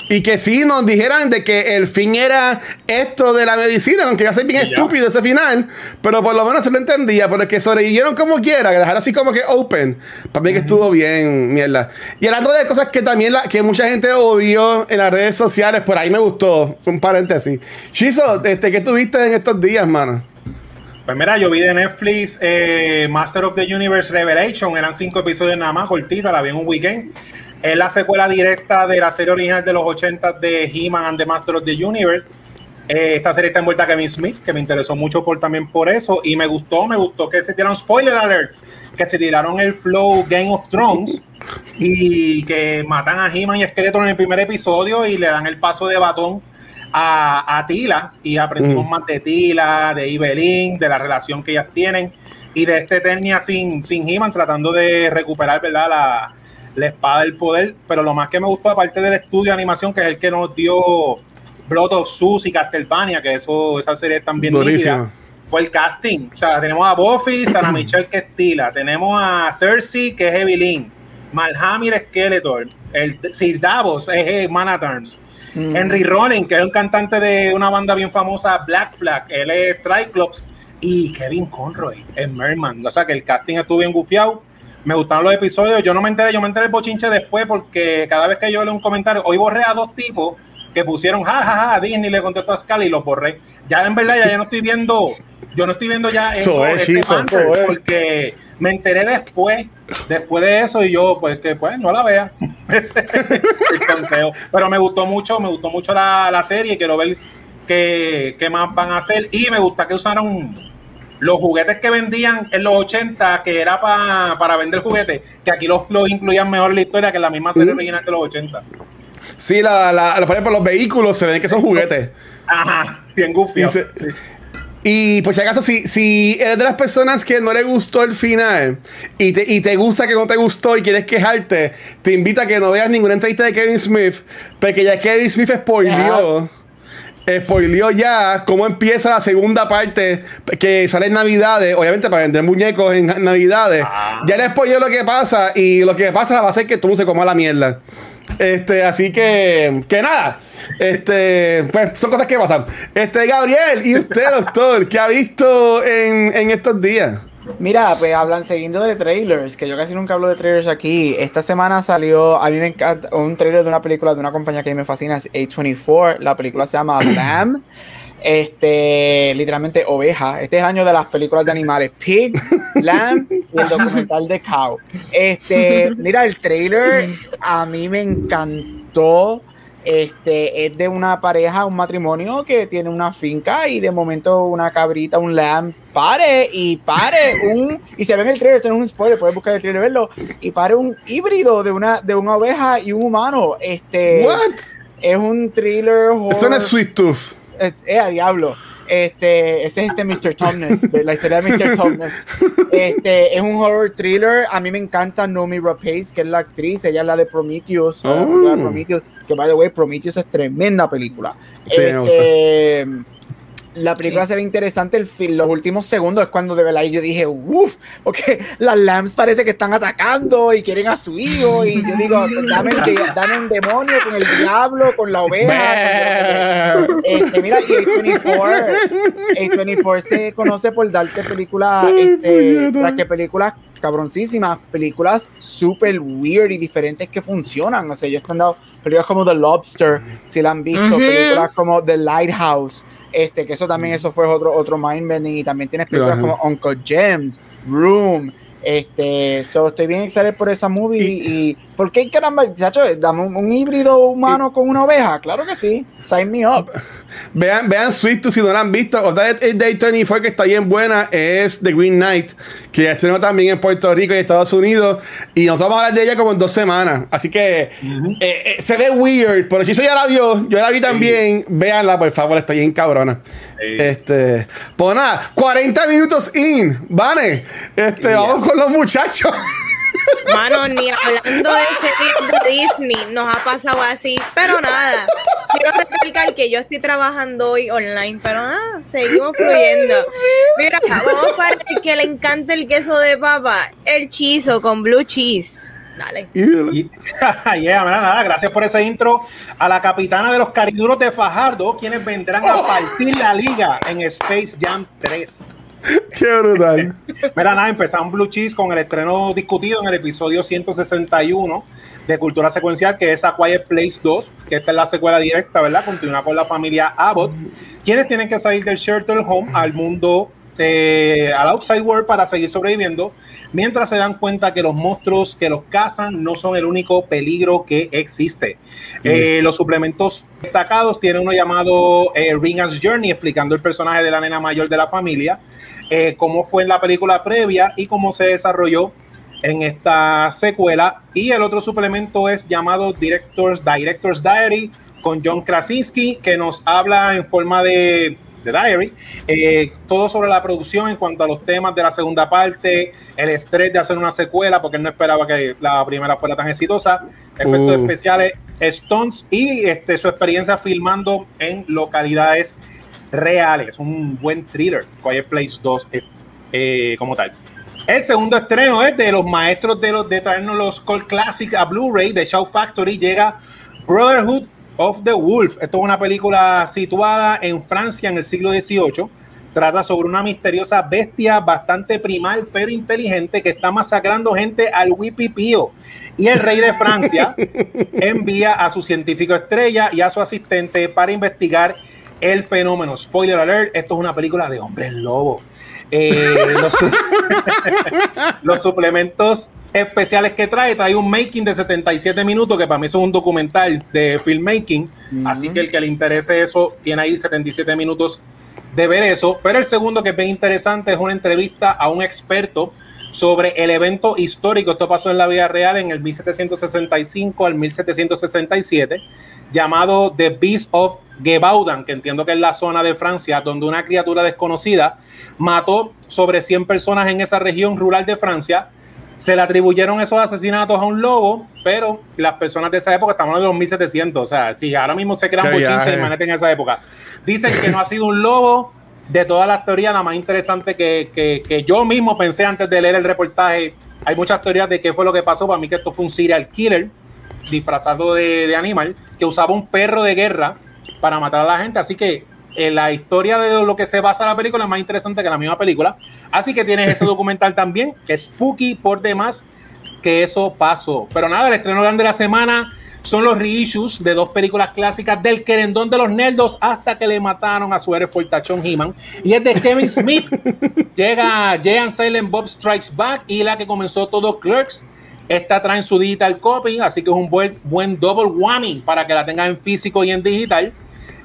Y que sí nos dijeran de que el fin era esto de la medicina, aunque iba a ser bien Y ya. estúpido ese final, pero por lo menos se lo entendía, pero que sobrevivieron como quiera, que dejar así como que open, para mí que estuvo bien, mierda. Y hablando de cosas que también la, que mucha gente odió en las redes sociales, por ahí me gustó, un paréntesis. Chizo, este, ¿qué tuviste en estos días, mano? Pues mira, yo vi de Netflix eh, Master of the Universe Revelation, eran cinco episodios nada más, cortita, la vi en un weekend. Es la secuela directa de la serie original de los 80 de He-Man and the Master of the Universe. Eh, esta serie está envuelta a Kevin Smith, que me interesó mucho por, también por eso. Y me gustó, me gustó que se tiraron, spoiler alert, que se tiraron el flow Game of Thrones y que matan a He-Man y Skeletor en el primer episodio y le dan el paso de batón a, a Tila y aprendimos Mm. más de Tila, de Evelyn, de la relación que ellas tienen y de este Eternia sin, sin He-Man tratando de recuperar ¿verdad? La, la espada del poder. Pero lo más que me gustó, aparte del estudio de animación, que es el que nos dio Blood of Zeus y Castlevania, que eso, esa serie también Durísimo. fue el casting. O sea, tenemos a Buffy, Sarah Michelle, que es Tila, tenemos a Cersei, que es Evelyn, Malhamir Skeletor, el Sir Davos es eh, Man at Arms. Henry Rollin, que es un cantante de una banda bien famosa, Black Flag, él es Triclops, y Kevin Conroy, el Merman. O sea que el casting estuvo bien gufiado. Me gustaron los episodios. Yo no me enteré, yo me enteré el bochinche después porque cada vez que yo leo un comentario, hoy borré a dos tipos que pusieron jajaja, ja, Disney le contestó a Scully y los borré. Ya en verdad ya, ya no estoy viendo, yo no estoy viendo ya eso, So es, ese Chizo, banter, so porque me enteré después, después de eso y yo pues que pues no la vea. El consejo. Pero me gustó mucho, me gustó mucho la, la serie y quiero ver qué, qué más van a hacer y me gusta que usaron los juguetes que vendían en los 80, que era pa- para vender juguetes, que aquí los, los incluían mejor en la historia que en la misma serie original de los 80. Sí, la, la, la- por ejemplo, los vehículos se ven que son juguetes. Ajá, bien goofy. Y, se- y por si acaso, si, si eres de las personas que no le gustó el final y te, y te gusta que no te gustó y quieres quejarte, te invito a que no veas ninguna entrevista de Kevin Smith, porque ya Kevin Smith spoileó. Spoileó ya cómo empieza la segunda parte que sale en Navidades, obviamente para vender muñecos en Navidades. Ya le spoileó lo que pasa y lo que pasa va a ser que tú se coma la mierda. Este, así que, que nada. Este, pues son cosas que pasan. Este, Gabriel, ¿y usted, doctor? ¿Qué ha visto en, en estos días? Mira, pues hablan siguiendo de trailers, que yo casi nunca hablo de trailers aquí. Esta semana salió, a mí me encanta, un trailer de una película de una compañía que a mí me fascina, es A24. La película se llama Lamb. Este, literalmente oveja. Este es el año de las películas de animales. Pig, Lamb y el documental de Cow. Este, mira, el trailer a mí me encantó. Este es de una pareja, un matrimonio que tiene una finca y de momento una cabrita, un lamb, pare y pare un y se ve en el trailer, esto no es un spoiler, puedes buscar el trailer y verlo y pare un híbrido de una de una oveja y un humano. Este What? es un thriller Eso no es horror- Sweet Tooth. eh, eh, a diablo. Este, ese es este Mr. Tomness, la historia de Mr. Tomness. Este, es un horror thriller. A mí me encanta Nomi Rapace, que es la actriz. Ella es la de Prometheus. Oh. de Prometheus, que by the way, Prometheus es tremenda película. Sí, me Este, la película se ve interesante. El fin, los últimos segundos es cuando de verdad yo dije, uff, porque las lambs parece que están atacando y quieren a su hijo. Y yo digo, dame, el dame un demonio con el diablo, con la oveja. con- este, mira, y A24, A24 se conoce por darte películas, este, tras que películas cabroncísimas, películas super weird y diferentes que funcionan. O sea, ellos te han dado películas como The Lobster, si la han visto, películas como The Lighthouse, este, que eso también, eso fue otro, otro mind bending, y también tienes películas Ajá. como Uncle Gems, Room. Este, so estoy bien excited por esa movie. Y, ¿por qué caramba, chacho? Dame un, un híbrido humano con una oveja. Claro que sí. Sign me up. Vean, vean Sweet Tooth si no la han visto. Otra de Day 24 que está bien buena es The Green Knight, que estrenó también en Puerto Rico y Estados Unidos. Y nosotros vamos a hablar de ella como en dos semanas. Así que eh, eh, se ve weird, pero si eso ya la vio, yo la vi también. Véanla, por favor, está bien cabrona. Sí. Este, pues nada, 40 minutos in, ¿vale? Este, vamos con los muchachos. Mano, ni hablando de de Disney nos ha pasado así, pero nada. Quiero recalcar que yo estoy trabajando hoy online, pero nada, seguimos fluyendo. Mira, vamos para el que le encanta el queso de papa, el chizo con blue cheese. Dale. Y, yeah, mira, nada, gracias por ese intro a la capitana de los cariduros de Fajardo, quienes vendrán a partir la liga en Space Jam 3. Qué brutal. Mira, nada, empezamos Blue Cheese con el estreno discutido en el episodio 161 de Cultura Secuencial, que es A Quiet Place 2, que esta es la secuela directa, ¿verdad? Continúa con la familia Abbott, quienes tienen que salir del shelter home al mundo, eh, al outside world para seguir sobreviviendo, mientras se dan cuenta que los monstruos que los cazan no son el único peligro que existe. Eh, los suplementos destacados tienen uno llamado eh, Ringer's Journey, explicando el personaje de la nena mayor de la familia, eh, cómo fue en la película previa y cómo se desarrolló en esta secuela. Y el otro suplemento es llamado Directors, Directors Diary con John Krasinski, que nos habla en forma de, de diary, eh, todo sobre la producción en cuanto a los temas de la segunda parte, el estrés de hacer una secuela, porque él no esperaba que la primera fuera tan exitosa, efectos Uh. especiales, stunts y este, su experiencia filmando en localidades reales. Un buen thriller, Quiet Place 2 eh, eh, como tal. El segundo estreno es de los maestros de, los, de traernos los Cult Classic a Blu-ray de Show Factory. Llega Brotherhood of the Wolf. Esto es una película situada en Francia en el siglo XVIII, Trata sobre una misteriosa bestia bastante primal pero inteligente que está masacrando gente al Wipipío. Y el rey de Francia envía a su científico estrella y a su asistente para investigar el fenómeno. Spoiler alert, esto es una película de hombres lobo. Eh, los, su- los suplementos especiales que trae, trae un making de 77 minutos, que para mí eso es un documental de filmmaking, así que el que le interese eso, tiene ahí 77 minutos de ver eso. Pero el segundo que es bien interesante es una entrevista a un experto sobre el evento histórico. Esto pasó en la vida real en el 1765 al 1767, llamado The Beast of Gebaudan, que entiendo que es la zona de Francia donde una criatura desconocida mató sobre 100 personas en esa región rural de Francia. Se le atribuyeron esos asesinatos a un lobo, pero las personas de esa época, estamos hablando de los 1700, o sea, si ahora mismo se crean viaje. imagínate en esa época. Dicen que no ha sido un lobo. De todas las teorías, la más interesante que, que, que yo mismo pensé antes de leer el reportaje, hay muchas teorías de qué fue lo que pasó. Para mí que esto fue un serial killer disfrazado de, de animal que usaba un perro de guerra para matar a la gente. Así que eh, la historia de lo que se basa la película es más interesante que la misma película. Así que tienes ese documental también, que es spooky por demás, que eso pasó. Pero nada, el estreno grande de la semana son los reissues de dos películas clásicas del querendón de los nerdos hasta que le mataron a su héroe fortachón He-Man. Y es de Kevin Smith. Llega Jay and Silent Bob Strikes Back y la que comenzó todo Clerks. Esta trae en su digital copy, así que es un buen, buen double whammy para que la tengan en físico y en digital.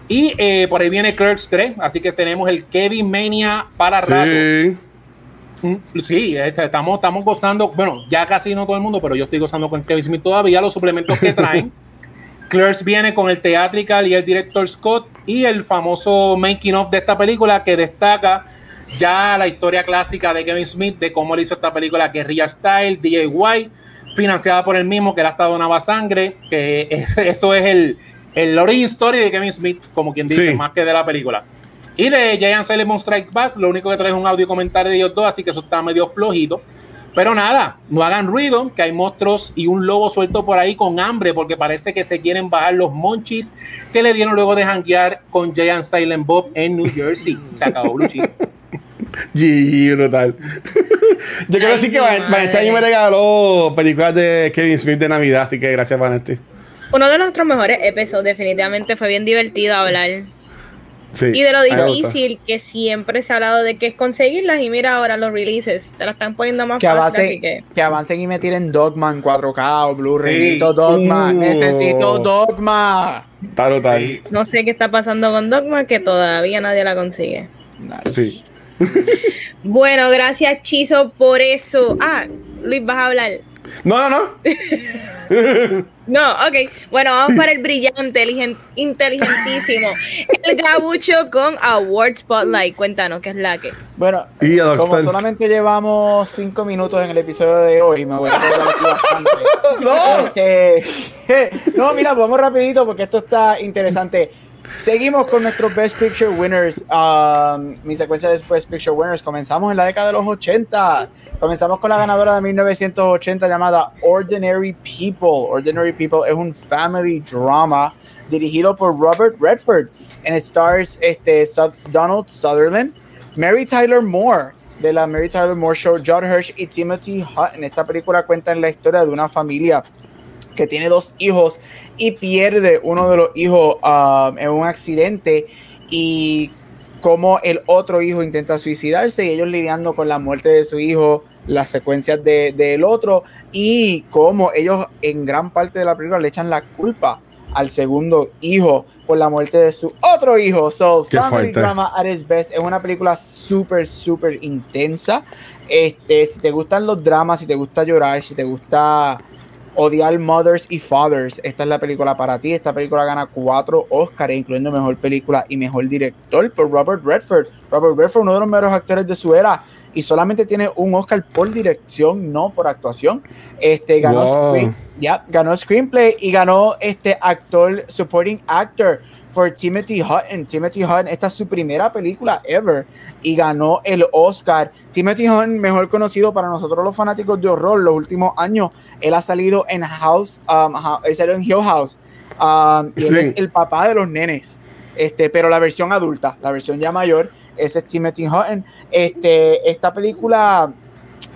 Y eh, por ahí viene Clerks 3, así que tenemos el Kevin Mania para rato. Sí. Sí, este, estamos, estamos gozando, bueno, ya casi no todo el mundo, pero yo estoy gozando con Kevin Smith todavía, los suplementos que traen. Clerks viene con el theatrical y el director Scott y el famoso making of de esta película que destaca ya la historia clásica de Kevin Smith, de cómo le hizo esta película Guerrilla Style, DIY, financiada por el mismo que era hasta donaba sangre, que es- eso es el, el origin story de Kevin Smith, como quien dice, Sí. más que de la película. Y de Giant Silent Strike Back, lo único que trae es un audio comentario de ellos dos, así que eso está medio flojito. Pero nada, no hagan ruido, que hay monstruos y un lobo suelto por ahí con hambre, porque parece que se quieren bajar los monchis que le dieron luego de janguear con Giant Silent Bob en New Jersey. Se acabó, Luchis. GG, brutal. Yo quiero decir que Van- mí me regaló películas de Kevin Smith de Navidad, así que gracias, Vanessa. Uno de nuestros mejores episodios, definitivamente fue bien divertido hablar. Sí, Y de lo difícil que siempre se ha hablado de que es conseguirlas. Y mira ahora los releases, te la están poniendo más Que, fácil. avance, Así que que avancen y me tiren Dogma en 4K o Blu-ray. Sí. Necesito Dogma. Uh. Necesito Dogma. Está brutal. no sé qué está pasando con Dogma, que todavía nadie la consigue. Sí. Bueno, gracias Chizo por eso. Ah, Luis, vas a hablar. No, no, no. No, ok. Bueno, vamos para el brillante, inteligen- inteligentísimo. El gabucho con Award Spotlight. Cuéntanos, ¿qué es la que? Bueno, Y como solamente llevamos cinco minutos en el episodio de hoy, me voy a bastante. No. Este, no, mira, vamos rapidito porque esto está interesante. Seguimos con nuestros Best Picture Winners. Um, mi secuencia de Best Picture Winners. Comenzamos en la década de los 80. Comenzamos con la ganadora de 1980 llamada Ordinary People. Ordinary People es un family drama dirigido por Robert Redford. It stars este, Donald Sutherland, Mary Tyler Moore de la Mary Tyler Moore Show, Judd Hirsch y Timothy Hutton. Esta película cuenta en la historia de una familia que tiene dos hijos y pierde uno de los hijos um, en un accidente y como el otro hijo intenta suicidarse y ellos lidiando con la muerte de su hijo, las secuencias de- del otro y como ellos en gran parte de la película le echan la culpa al segundo hijo por la muerte de su otro hijo. So, Qué Family fuerte. Drama at its best es una película súper, súper intensa. Este, si te gustan los dramas, si te gusta llorar, si te gusta odiar mothers y fathers, esta es la película para ti. Esta película gana cuatro Oscars, incluyendo mejor película y mejor director por Robert Redford. Robert Redford, uno de los mejores actores de su era, y solamente tiene un Oscar por dirección, no por actuación. Este ganó, Wow. screen- ganó screenplay y ganó este actor supporting actor por Timothy Hutton. Timothy Hutton, esta es su primera película ever y ganó el Oscar. Timothy Hutton, mejor conocido para nosotros los fanáticos de horror, los últimos años, él ha salido en House, um, él salió en Hill House um, y él Sí. es el papá de los nenes, este, pero la versión adulta, la versión ya mayor. ese es Timothy Hutton. Este, esta película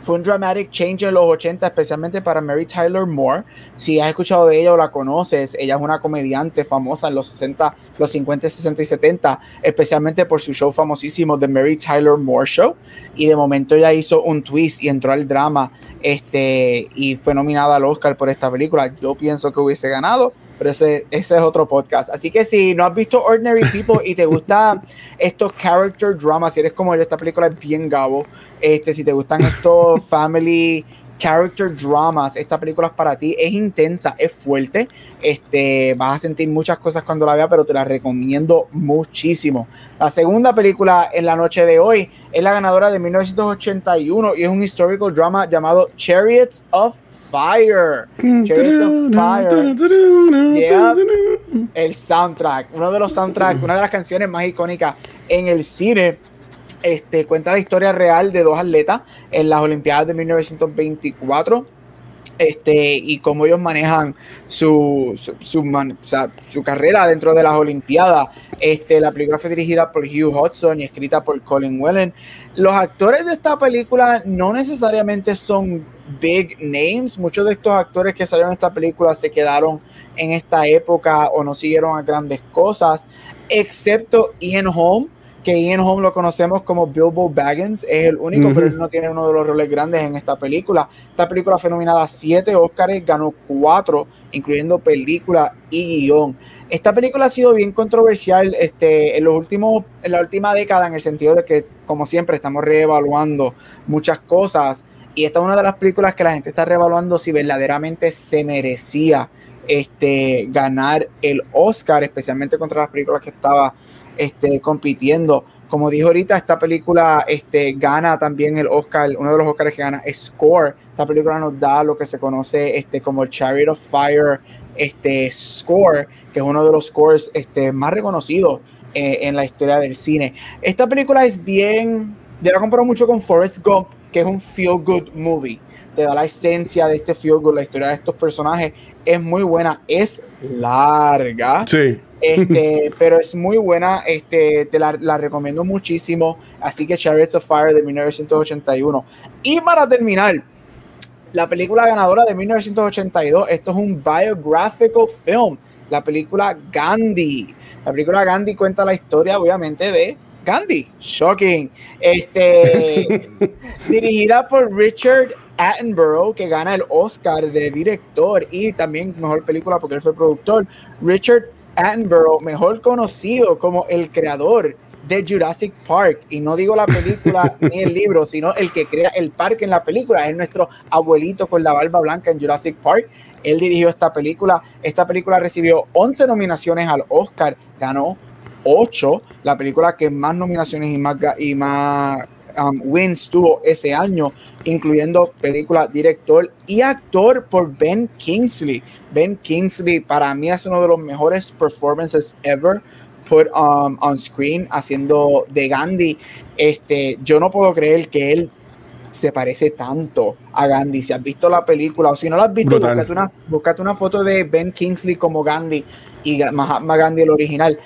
fue un dramatic change en los 80, especialmente para Mary Tyler Moore. Si has escuchado de ella o la conoces, ella es una comediante famosa en los 60, los 50, 60 y 70, especialmente por su show famosísimo The Mary Tyler Moore Show. Y de momento ella hizo un twist y entró al drama este, y fue nominada al Oscar por esta película. Yo pienso que hubiese ganado, pero ese, ese es otro podcast. Así que si no has visto Ordinary People y te gusta estos character dramas, si eres como yo, esta película es bien gabo. Este, si te gustan estos family character dramas, esta película es para ti, es intensa, es fuerte, este, vas a sentir muchas cosas cuando la veas, pero te la recomiendo muchísimo. La segunda película en la noche de hoy es la ganadora de 1981 y es un historical drama llamado Chariots of Fire. Chariots of Fire. El soundtrack, uno de los soundtracks, una de las canciones más icónicas en el cine. Este, cuenta la historia real de dos atletas en las Olimpiadas de 1924 este, y cómo ellos manejan su, su, carrera dentro de las Olimpiadas. Este, la película fue dirigida por Hugh Hudson y escrita por Colin Whelan. Los actores de esta película no necesariamente son big names. Muchos de estos actores que salieron en esta película se quedaron en esta época o no siguieron a grandes cosas, excepto Ian Holm que Ian Holm lo conocemos como Bilbo Baggins, es el único, pero él no tiene uno de los roles grandes en esta película. Esta película fue nominada a siete Oscars, ganó cuatro, incluyendo película y guion. Esta película ha sido bien controversial este, en, los últimos, en la última década, en el sentido de que, como siempre, estamos reevaluando muchas cosas. Y esta es una de las películas que la gente está reevaluando si verdaderamente se merecía este, ganar el Oscar, especialmente contra las películas que estaba este, compitiendo. Como dijo ahorita, esta película este, gana también el Oscar, uno de los Oscars que gana es Score. Esta película nos da lo que se conoce este, como el Chariot of Fire este, Score, que es uno de los scores este, más reconocidos eh, en la historia del cine. Esta película es bien, yo la comparo mucho con Forrest Gump, que es un feel good movie. Te da la esencia de este feel good, la historia de estos personajes. Es muy buena, es larga. Sí. Este, pero es muy buena, este, te la, la recomiendo muchísimo. Así que Chariots of Fire de 1981. Y para terminar, la película ganadora de 1982, esto es un biographical film, la película Gandhi. La película Gandhi cuenta la historia, obviamente, de Gandhi. Shocking. Este, dirigida por Richard Attenborough, que gana el Oscar de director y también mejor película porque él fue productor. Richard Attenborough, mejor conocido como el creador de Jurassic Park. Y no digo la película ni el libro, sino el que crea el parque en la película. Es nuestro abuelito con la barba blanca en Jurassic Park. Él dirigió esta película. Esta película recibió 11 nominaciones al Oscar, ganó 8. La película que más nominaciones y más, y más um, wins tuvo ese año, incluyendo película, director y actor por Ben Kingsley. Ben Kingsley para mí es uno de los mejores performances ever put um, on screen haciendo de Gandhi. Este, yo no puedo creer que él se parece tanto a Gandhi. Si has visto la película o si no la has visto, búscate una, búscate una foto de Ben Kingsley como Gandhi y Mahatma Gandhi el original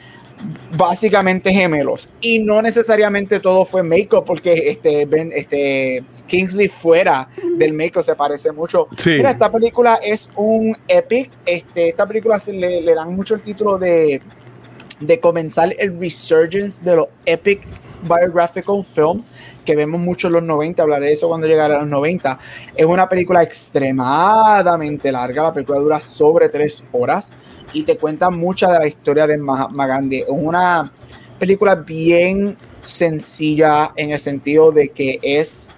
básicamente gemelos. Y no necesariamente todo fue make-up porque este, ben, este Kingsley fuera del make-up se parece mucho. Sí. Mira, esta película es un epic. Este, esta película se le, le dan mucho el título de de comenzar el resurgence de los epic biographical films que vemos mucho en los 90, hablaré de eso cuando llegara a los 90. Es una película extremadamente larga, la película dura sobre tres horas y te cuenta mucha de la historia de Mahatma Gandhi. Es una película bien sencilla en el sentido de que es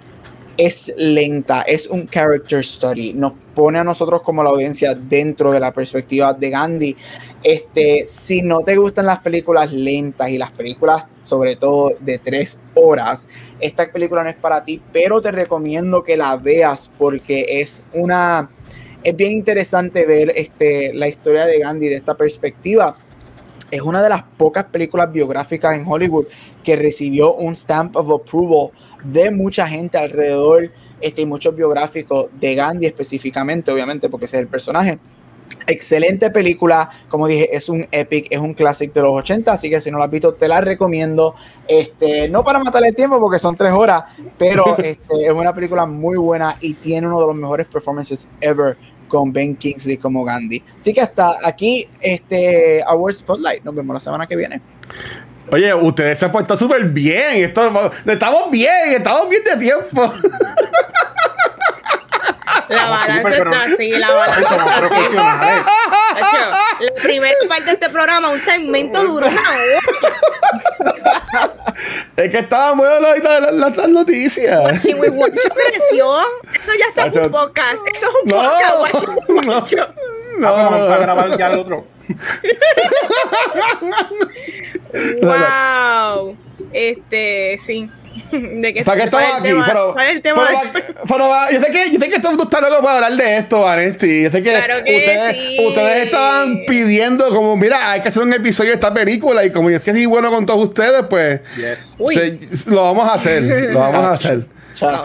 es lenta, es un character study, nos pone a nosotros como la audiencia dentro de la perspectiva de Gandhi. Este, si no te gustan las películas lentas y las películas sobre todo de tres horas, esta película no es para ti, pero te recomiendo que la veas porque es una, es bien interesante ver este, la historia de Gandhi de esta perspectiva es una de las pocas películas biográficas en Hollywood que recibió un stamp of approval de mucha gente alrededor, este, y muchos biográficos de Gandhi específicamente, obviamente, porque ese es el personaje. Excelente película, como dije, es un epic, es un clásico de los 80, así que si no la has visto, te la recomiendo. Este, no para matarle el tiempo porque son tres horas, pero este, es una película muy buena y tiene uno de los mejores performances ever con Ben Kingsley como Gandhi. Así que hasta aquí, este Award Spotlight. Nos vemos la semana que viene. Oye, ustedes se han puesto súper bien. Esto- estamos bien, estamos bien de tiempo. La balanza está así, la balanza Somos está así. profesionales. Tacho, La primera parte de este programa, un segmento hora. es que estaban buenas las, las- las- las noticias. Watching with Watch creció. Eso ya está en Tacho. un podcast. Eso es un No, podcast, Watching with no. Watch. Ah, vamos a grabar ya el otro. Wow. Este, sí. ¿De qué ¿Para estamos es aquí? tema? Pero, ¿Cuál es el tema? pero va- pero yo sé que, yo sé que todo el mundo está loco para hablar de esto, Vanesti. Yo sé que, Claro que ustedes, sí. ustedes estaban pidiendo como, mira, hay que hacer un episodio de esta película y como yo sé así bueno con todos ustedes, pues Yes. Uy. se- lo vamos a hacer, lo vamos a hacer. Chao.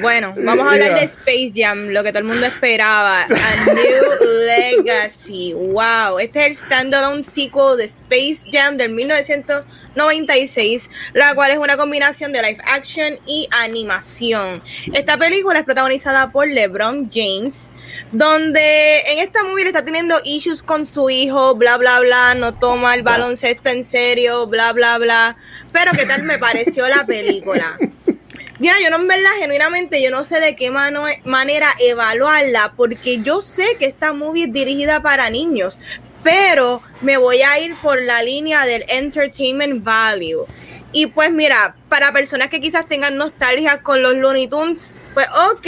Bueno, vamos a hablar de Space Jam, lo que todo el mundo esperaba. A New Legacy. Wow, este es el standalone sequel de Space Jam del 1996, la cual es una combinación de live action y animación. Esta película es protagonizada por LeBron James, donde en esta movie está teniendo issues con su hijo, bla, bla, bla, no toma el baloncesto en serio, bla, bla, bla. Pero ¿qué tal me pareció la película? Mira, yo no en verdad, genuinamente, yo no sé de qué mano- manera evaluarla, porque yo sé que esta movie es dirigida para niños, pero me voy a ir por la línea del entertainment value. Y pues mira, para personas que quizás tengan nostalgia con los Looney Tunes, pues ok,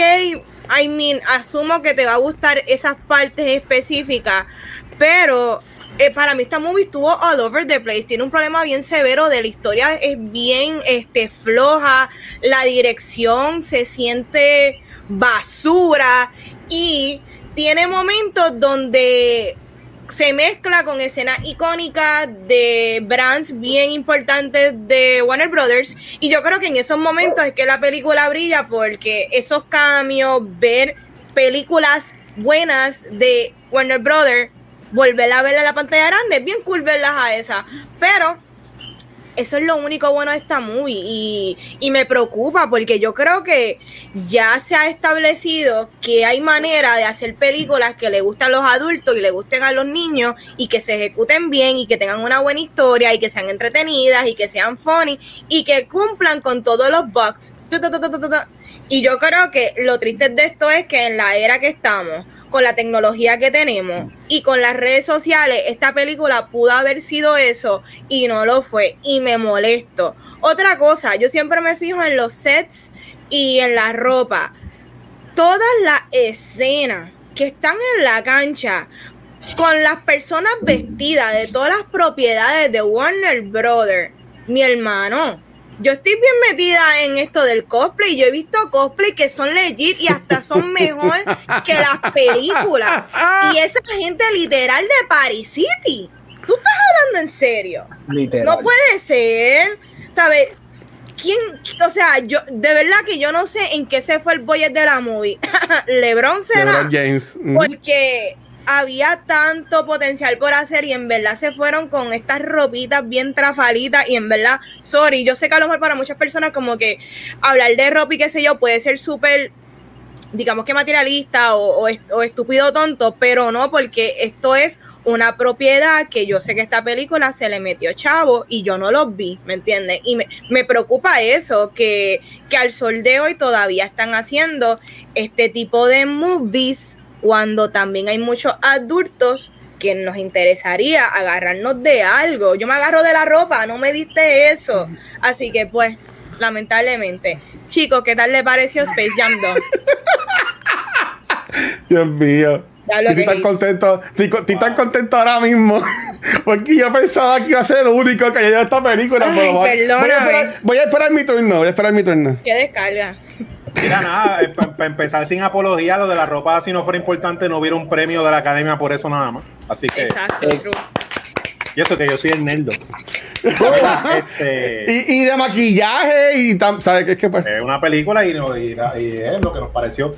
I mean, asumo que te va a gustar esas partes específicas, pero eh, para mí esta movie estuvo all over the place. Tiene un problema bien severo de la historia, es bien este, floja, la dirección se siente basura y tiene momentos donde se mezcla con escenas icónicas de brands bien importantes de Warner Brothers y yo creo que en esos momentos es que la película brilla porque esos cambios, ver películas buenas de Warner Brothers, volver a verla en la pantalla grande, es bien cool verlas a esas, pero eso es lo único bueno de esta movie y, me preocupa porque yo creo que ya se ha establecido que hay manera de hacer películas que le gustan a los adultos y le gusten a los niños y que se ejecuten bien y que tengan una buena historia y que sean entretenidas y que sean funny y que cumplan con todos los bugs. Y yo creo que lo triste de esto es que en la era que estamos, con la tecnología que tenemos y con las redes sociales, esta película pudo haber sido eso y no lo fue. Y me molesto. Otra cosa, yo siempre me fijo en los sets y en la ropa. Todas las escenas que están en la cancha con las personas vestidas de todas las propiedades de Warner Brothers, mi hermano. Yo estoy bien metida en esto del cosplay. Yo he visto cosplay que son legit y hasta son mejor que las películas. Y esa gente literal de Paris City. ¿Tú estás hablando en serio? Literal. No puede ser. ¿Sabes? ¿Quién? O sea, yo, de verdad que yo no sé en qué se fue el budget de la movie. LeBron será. LeBron James. Mm. Porque había tanto potencial por hacer y en verdad se fueron con estas ropitas bien trafalitas y en verdad, sorry, yo sé que a lo mejor para muchas personas como que hablar de ropa y qué sé yo puede ser súper digamos que materialista o, o, o estúpido tonto, pero no, porque esto es una propiedad que yo sé que esta película se le metió chavo y yo no lo vi, ¿me entiendes? Y me, me preocupa eso, que, que al sol de hoy todavía están haciendo este tipo de movies cuando también hay muchos adultos que nos interesaría agarrarnos de algo. Yo me agarro de la ropa, no me diste eso. Así que pues, lamentablemente. Chicos, ¿qué tal le pareció Space Jam 2? Dios mío. Estoy tan contento, estoy, estoy tan contento ahora mismo. Porque yo pensaba que iba a ser el único que haya esta película. Ay, pero voy, voy a perdóname. esperar, voy a esperar mi turno. Voy a esperar mi turno. ¿Qué descarga? Mira, nada, para empezar sin apología, lo de la ropa, si no fuera importante, no hubiera un premio de la academia por eso nada más. Así que, Exacto, es- y eso que yo soy el nerdo. Este, Y, y de maquillaje y tam- ¿sabes qué es que pues? es una película y, no- y, y es lo que nos pareció.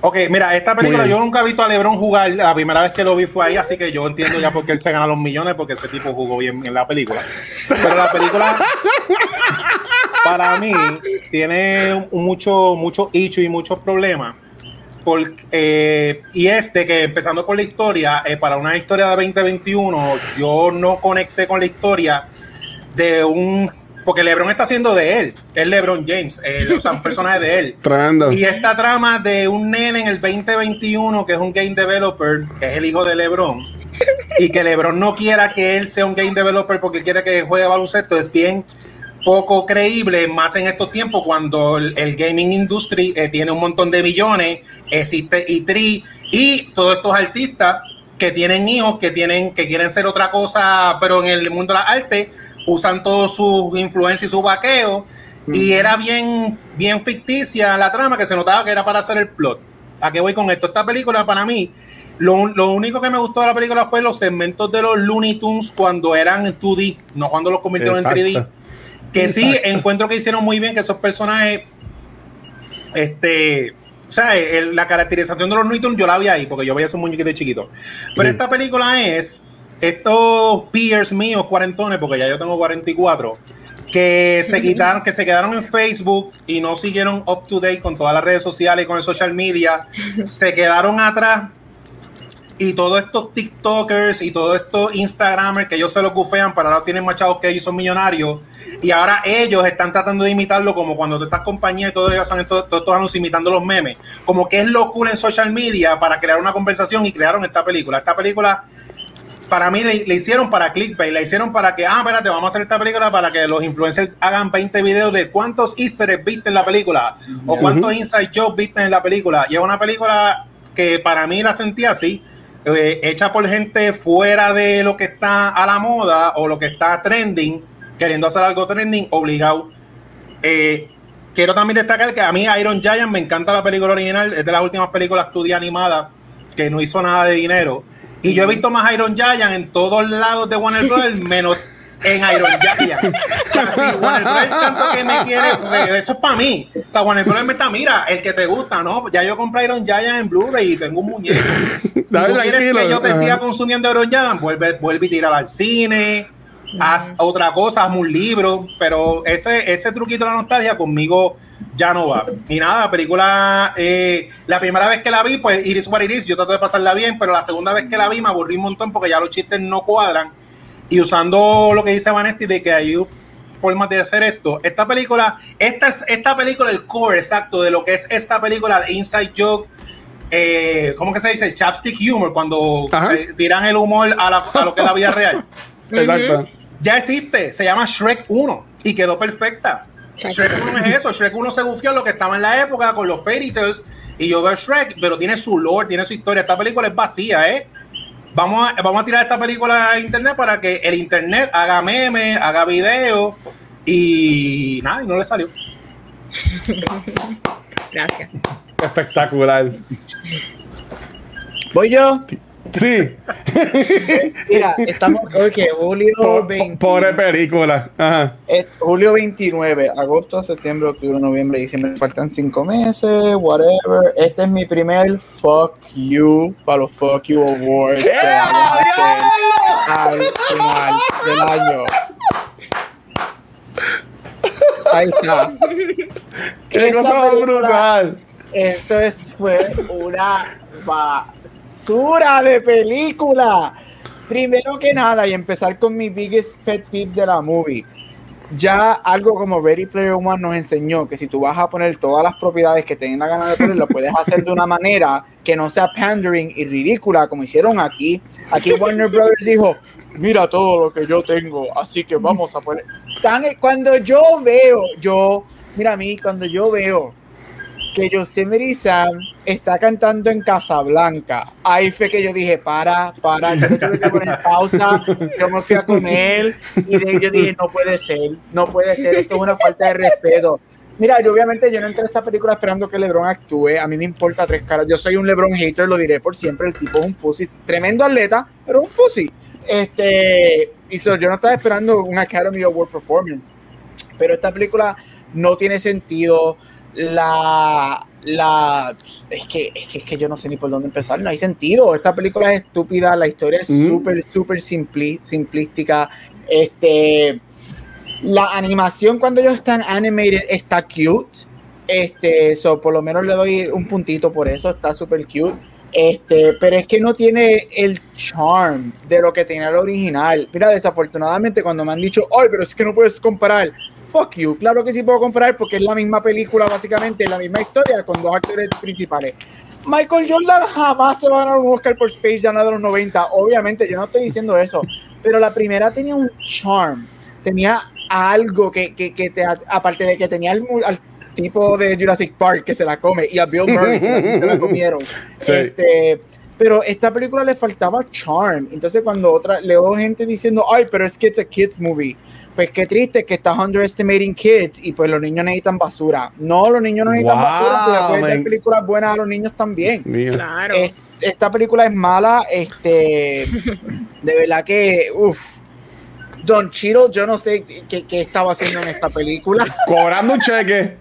Ok, mira, esta película yo nunca he visto a LeBron jugar. La primera vez que lo vi fue ahí, así que yo entiendo ya por qué él se gana los millones, porque ese tipo jugó bien en la película. Pero la película, para mí, tiene mucho, mucho issue y muchos problemas. Eh, y es de que empezando por la historia, eh, para una historia de 2021, yo no conecté con la historia de un. Porque LeBron está haciendo de él, es LeBron James, eh, o sea, un personaje de él. Y esta trama de un nene en el 2021 que es un game developer, que es el hijo de LeBron, y que LeBron no quiera que él sea un game developer porque quiere que juegue baloncesto, es bien poco creíble, más en estos tiempos cuando el, el gaming industry eh, tiene un montón de millones, existe E3 y todos estos artistas que tienen hijos, que tienen, que quieren ser otra cosa, pero en el mundo de las artes, usan todos sus influencias y su vaqueo. Y era bien, bien ficticia la trama que se notaba que era para hacer el plot. ¿A qué voy con esto? Esta película para mí, lo, lo único que me gustó de la película fue los segmentos de los Looney Tunes cuando eran en 2D, no cuando los convirtieron en 3D. Que sí, encuentro que hicieron muy bien que esos personajes, este, o sea, el- la caracterización de los Tunes yo la vi ahí, porque yo veía esos muñequitos de chiquito. Pero Mm. esta película es estos peers míos, cuarentones, porque ya yo tengo 44, que se quitaron, que se quedaron en Facebook y no siguieron up to date con todas las redes sociales y con el social media, se quedaron atrás y todos estos TikTokers y todos estos Instagramers que ellos se lo cufean, para ahora tienen machados que ellos son millonarios. Y ahora ellos están tratando de imitarlo como cuando tú estás compañía y todos ellos hacen todos, todos estos anuncios imitando los memes. Como que es lo cool en social media para crear una conversación y crearon esta película. Esta película para mí le, le hicieron para clickbait, le hicieron para que, ah, espérate, vamos a hacer esta película para que los influencers hagan 20 videos de cuántos easter eggs viste en la película o cuántos inside jokes viste en la película. Y es una película que para mí la sentí así, eh, hecha por gente fuera de lo que está a la moda o lo que está trending, queriendo hacer algo trending, obligado. Eh, quiero también destacar que a mí Iron Giant me encanta la película original, es de las últimas películas 2D animadas que no hizo nada de dinero. Y yo he visto más Iron Giant en todos lados de Warner Bros. menos en Iron Giant. Así, Warner Bros. tanto que me quiere, eso es para mí. O sea, Warner Bros. me está, mira, el que te gusta, ¿no? Ya yo compré Iron Giant en Blu-ray y tengo un muñeco. Si tú quieres tranquilo. que yo te Ajá. siga consumiendo Iron Giant, vuelve, vuelve y tira al cine, haz otra cosa, hazme un libro, pero ese, ese truquito de la nostalgia conmigo ya no va. Y nada, la película, eh, la primera vez que la vi, pues Iris What It Is, yo trato de pasarla bien, pero la segunda vez que la vi me aburrí un montón porque ya los chistes no cuadran. Y usando lo que dice Vanetti de que hay formas de hacer esto, esta película, esta es esta película, el core exacto de lo que es esta película de Inside Joke, eh, ¿cómo que se dice? Chapstick humor, cuando eh, tiran el humor a, la- a lo que es la vida real. Exacto. Ya existe, se llama Shrek 1 y quedó perfecta. Shrek 1 es eso, Shrek 1 se bufió lo que estaba en la época con los fairy tales y yo veo Shrek, pero tiene su lore, tiene su historia. Esta película es vacía, ¿eh? Vamos a, vamos a tirar esta película a internet para que el internet haga memes, haga videos y nada, y no le salió. Gracias. Espectacular. Voy yo. Sí. Mira, estamos que julio Po- po- 20 pobre película. Ajá. eh, julio 29, agosto, septiembre, octubre, noviembre, diciembre. Faltan cinco meses, whatever. Este es mi primer fuck you para los fuck you awards que hacer al final del año. Ahí está. Qué Esta cosa película- brutal. Esto es, fue una basura de película. Primero que nada, y empezar con mi biggest pet peeve de la movie. Ya algo como Ready Player One nos enseñó que si tú vas a poner todas las propiedades que tengan la gana de poner, lo puedes hacer de una manera que no sea pandering y ridícula como hicieron aquí. Aquí Warner Brothers dijo, mira todo lo que yo tengo, así que vamos a poner... Cuando yo veo, yo, mira a mí, cuando yo veo que Yosemite Sam está cantando en Casablanca. Ahí fue que yo dije, para, para, yo no tuve que poner pausa, yo me fui a comer y yo dije, no puede ser, no puede ser, esto es una falta de respeto. Mira, yo obviamente yo no entré a esta película esperando que LeBron actúe, a mí me importa tres caras, yo soy un LeBron hater, lo diré por siempre, el tipo es un pussy, tremendo atleta, pero un pussy. Este, y so, yo no estaba esperando un Academy Award Performance, pero esta película no tiene sentido. La la es que, es que es que yo no sé ni por dónde empezar, no hay sentido. Esta película es estúpida, la historia es Ujú. súper súper simpli- simplística. Este la animación cuando ellos están animated está cute. Este, so, por lo menos le doy un puntito por eso, está súper cute. Este, pero es que no tiene el charm de lo que tenía el original. Mira, desafortunadamente cuando me han dicho, ay, pero es que no puedes comparar. Fuck you, claro que sí puedo comparar porque es la misma película, básicamente, la misma historia con dos actores principales. Michael Jordan jamás se va a ganar un Oscar por Space Jam de los 90. Obviamente, yo no estoy diciendo eso, pero la primera tenía un charm, tenía algo que, que, que te, aparte de que tenía al, tipo de Jurassic Park que se la come y a Bill Murray que se la comieron. Sí. Este, pero esta película le faltaba charm. Entonces, cuando otra leo gente diciendo, ay, pero es que it's a kids movie, pues qué triste que estás underestimating kids y pues los niños necesitan basura. No, los niños no necesitan Wow, basura, porque pueden dar man. películas buenas a los niños también. Claro. Es- esta película es mala, este, de verdad que, uff. Don Chiro, yo no sé qué, qué estaba haciendo en esta película. Cobrando un cheque.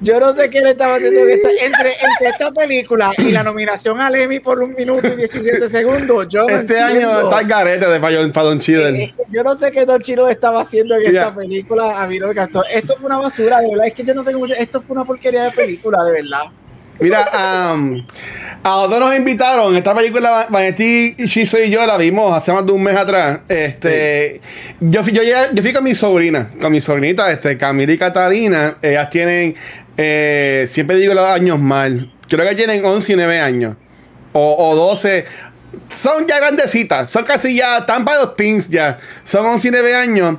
Yo no sé qué le estaba haciendo en esta- entre, entre esta película y la nominación al Emmy por un minuto y 17 segundos. Yo no Este año está el garete de para Don Chidel. eh, Yo no sé qué Don Chiro estaba haciendo en esta película. A mí no me. Esto fue una basura, de verdad. Es que yo no tengo mucho. Esto fue una porquería de película, de verdad. Mira, am, a nosotros nos invitaron. Esta película, Vanetti, Shizo y yo la vimos hace más de un mes atrás. Este, yo, fui, yo, fui con mi sobrina, con mi sobrinita, este, Camila y Catalina. Ellas tienen, eh, siempre digo los años mal. Creo que tienen 11 y 9 años. O, o 12. Son ya grandecitas. Son casi ya, están para los teens ya. Son 11 y 9 años.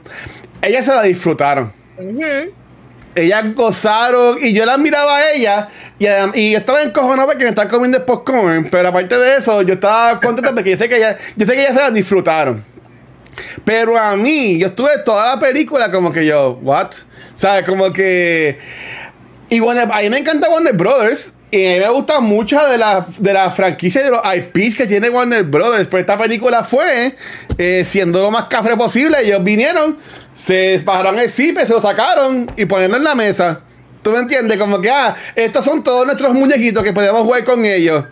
Ellas se la disfrutaron Ujú. Ellas gozaron y yo las miraba a ella y, adem- y yo estaba encojonado porque me estaban comiendo el popcorn, pero aparte de eso, yo estaba contento porque yo sé que ellas, yo sé que ellas se las disfrutaron. Pero a mí, yo estuve toda la película como que yo, what? ¿Sabes? Como que. Y Warner- a mí me encanta Warner Brothers. Y a mí me gusta mucho de la, de la franquicia y de los IPs que tiene Warner Brothers. Pues esta película fue eh, siendo lo más cafre posible. Ellos vinieron, se bajaron el zip, se lo sacaron y ponerlo en la mesa. ¿Tú me entiendes? Como que, ah, estos son todos nuestros muñequitos que podemos jugar con ellos.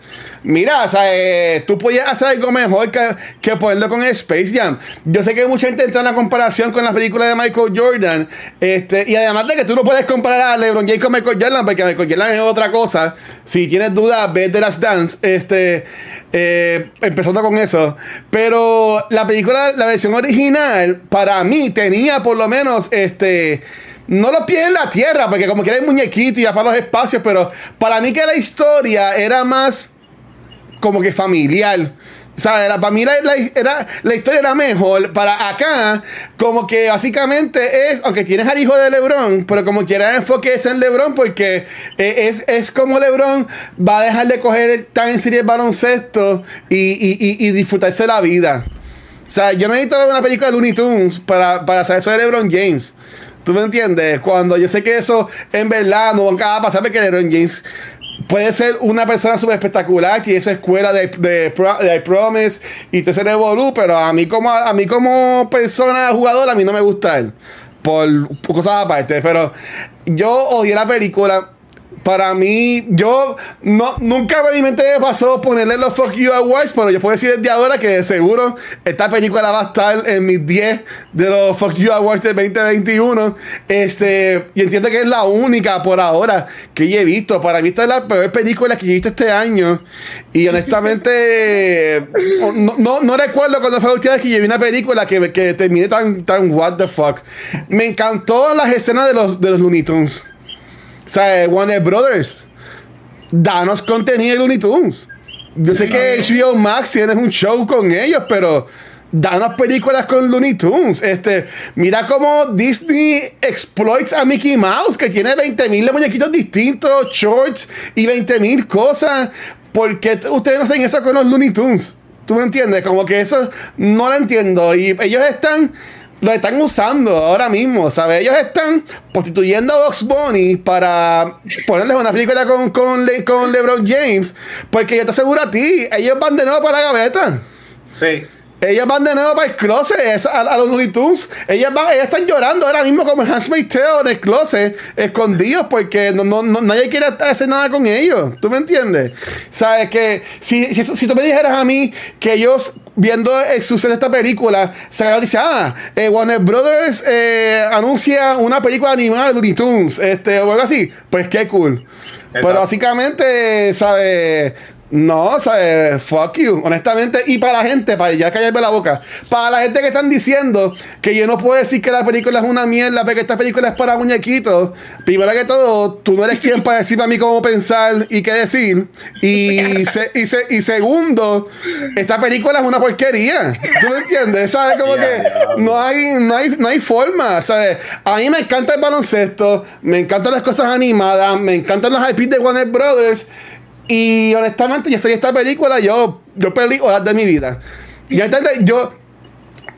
Mira, o sea, eh, tú podías hacer algo mejor que, que ponerlo con Space Jam. Yo sé que mucha gente entra en la comparación con la película de Michael Jordan. Este, y además de que tú no puedes comparar a LeBron James con Michael Jordan, porque Michael Jordan es otra cosa. Si tienes dudas, ve The Last Dance. Este, eh, empezando con eso. Pero la película, la versión original, para mí tenía por lo menos este. No los pies en la tierra, porque como que era el muñequito y ya para los espacios, pero para mí que la historia era más como que familiar. Sea, era, para mí la, la- era, la historia era mejor. Para acá, como que básicamente es, aunque tienes al hijo de Lebron, pero como quiera el en Lebron, porque eh, es, es como Lebron va a dejar de coger tan en serio el baloncesto y, y, y- y disfrutarse la vida. O sea, yo no necesito ver una película de Looney Tunes para, para saber eso de LeBron James. ¿Tú me entiendes? Cuando yo sé que eso en verdad no va a pasar porque LeBron James puede ser una persona súper espectacular, tiene esa escuela de, de, Promise y todo ese revolú, pero a mí como a mí como persona jugadora a mí no me gusta él. Por cosas aparte, pero yo odié la película. Para mí, yo no, nunca mi mente me pasó ponerle los Fuck You Awards, pero yo puedo decir desde ahora que de seguro esta película va a estar en mis 10 de los Fuck You Awards de 2021. Este, y entiendo que es la única por ahora que yo he visto. Para mí, esta es la peor película que he visto este año. Y honestamente, no, no, no recuerdo cuando fue la última vez que yo vi una película que, que terminé tan, tan what the fuck. Me encantó las escenas de los, de los Looney Tunes. O sea, Warner Brothers, danos contenido de Looney Tunes. Yo sé que HBO Max tienes un show con ellos, pero danos películas con Looney Tunes. Este, mira cómo Disney exploits a Mickey Mouse, que tiene 20.000 muñequitos distintos, shorts y 20.000 cosas. ¿Por qué ustedes no hacen eso con los Looney Tunes? ¿Tú me entiendes? Como que eso no lo entiendo. Y ellos están lo están usando ahora mismo, ¿sabes? Ellos están prostituyendo a Box Bunny para ponerles una película con, con, con LeBron James, porque yo te aseguro a ti, ellos van de nuevo para la gaveta. Sí. Ellas van de nuevo para el closet, es- a, a los Looney Tunes. Ellas, van, ellas están llorando ahora mismo como Handmaid's Tale en el closet, escondidos, porque no, no, no- nadie quiere hacer nada con ellos. ¿Tú me entiendes? Sabes que si, si, si tú me dijeras a mí que ellos, viendo el suceso de esta película, se dice, ah, eh, Warner Brothers eh, anuncia una película animada de Looney Tunes, este, o algo así, pues qué cool. Pero básicamente, ¿sabes? No, ¿sabes? Fuck you, honestamente. Y para la gente, para ya callarme la boca, para la gente que están diciendo que yo no puedo decir que la película es una mierda, porque esta película es para muñequitos. Primero que todo, tú no eres quien para decirme a mí cómo pensar y qué decir. Y, se- y, se- y segundo, esta película es una porquería. ¿Tú me entiendes? ¿Sabes? Como que no hay, no hay, no hay forma, ¿sabes? A mí me encanta el baloncesto, me encantan las cosas animadas, me encantan los IPs de Warner Brothers. Y honestamente, yo estoy esta película, yo, yo perdí horas de mi vida. Y yo,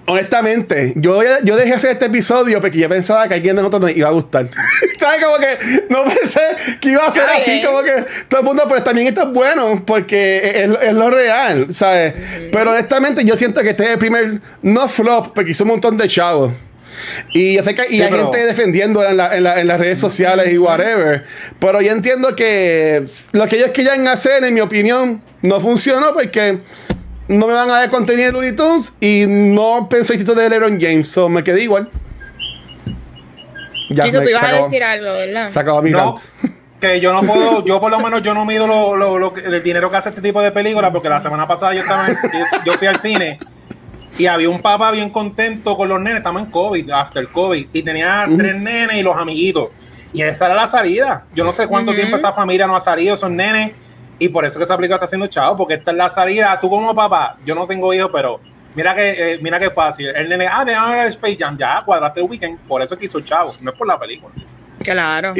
honestamente, yo, yo dejé hacer este episodio porque yo pensaba que a alguien de nosotros nos iba a gustar. ¿Sabes? Como que no pensé que iba a ser Está así, bien. como que todo el mundo, pero también esto es bueno porque es, es lo real, ¿sabes? Pero honestamente, yo siento que este es el primer, no flop, porque hizo un montón de chavos. Y yo sé que y Sí, hay pero- gente defendiendo en, la- en la- en las redes sociales y whatever. Pero yo entiendo que lo que ellos querían hacer, en mi opinión, no funcionó porque no me van a dar contenido de Looney Tunes y no pensé el título de LeBron James. So me quedé igual. Ya, Chiso, me- tú ibas a decir algo, ¿verdad? Se acabó mi No, rant. que yo no puedo, yo por lo menos yo no mido lo, lo- lo el dinero que hace este tipo de películas, porque la semana pasada yo estaba en- yo, yo fui al cine y había un papá bien contento con los nenes, estamos en COVID, after COVID, y tenía tres nenes y los amiguitos. Y esa era la salida. Yo no sé cuánto tiempo esa familia no ha salido, esos nenes, y por eso que esa película está haciendo chavo, porque esta es la salida. Tú como papá, yo no tengo hijos, pero mira que eh, mira que fácil. El nene, ah, de ahora Space Jam, ya cuadraste el weekend, por eso que hizo chavo, no es por la película. Claro.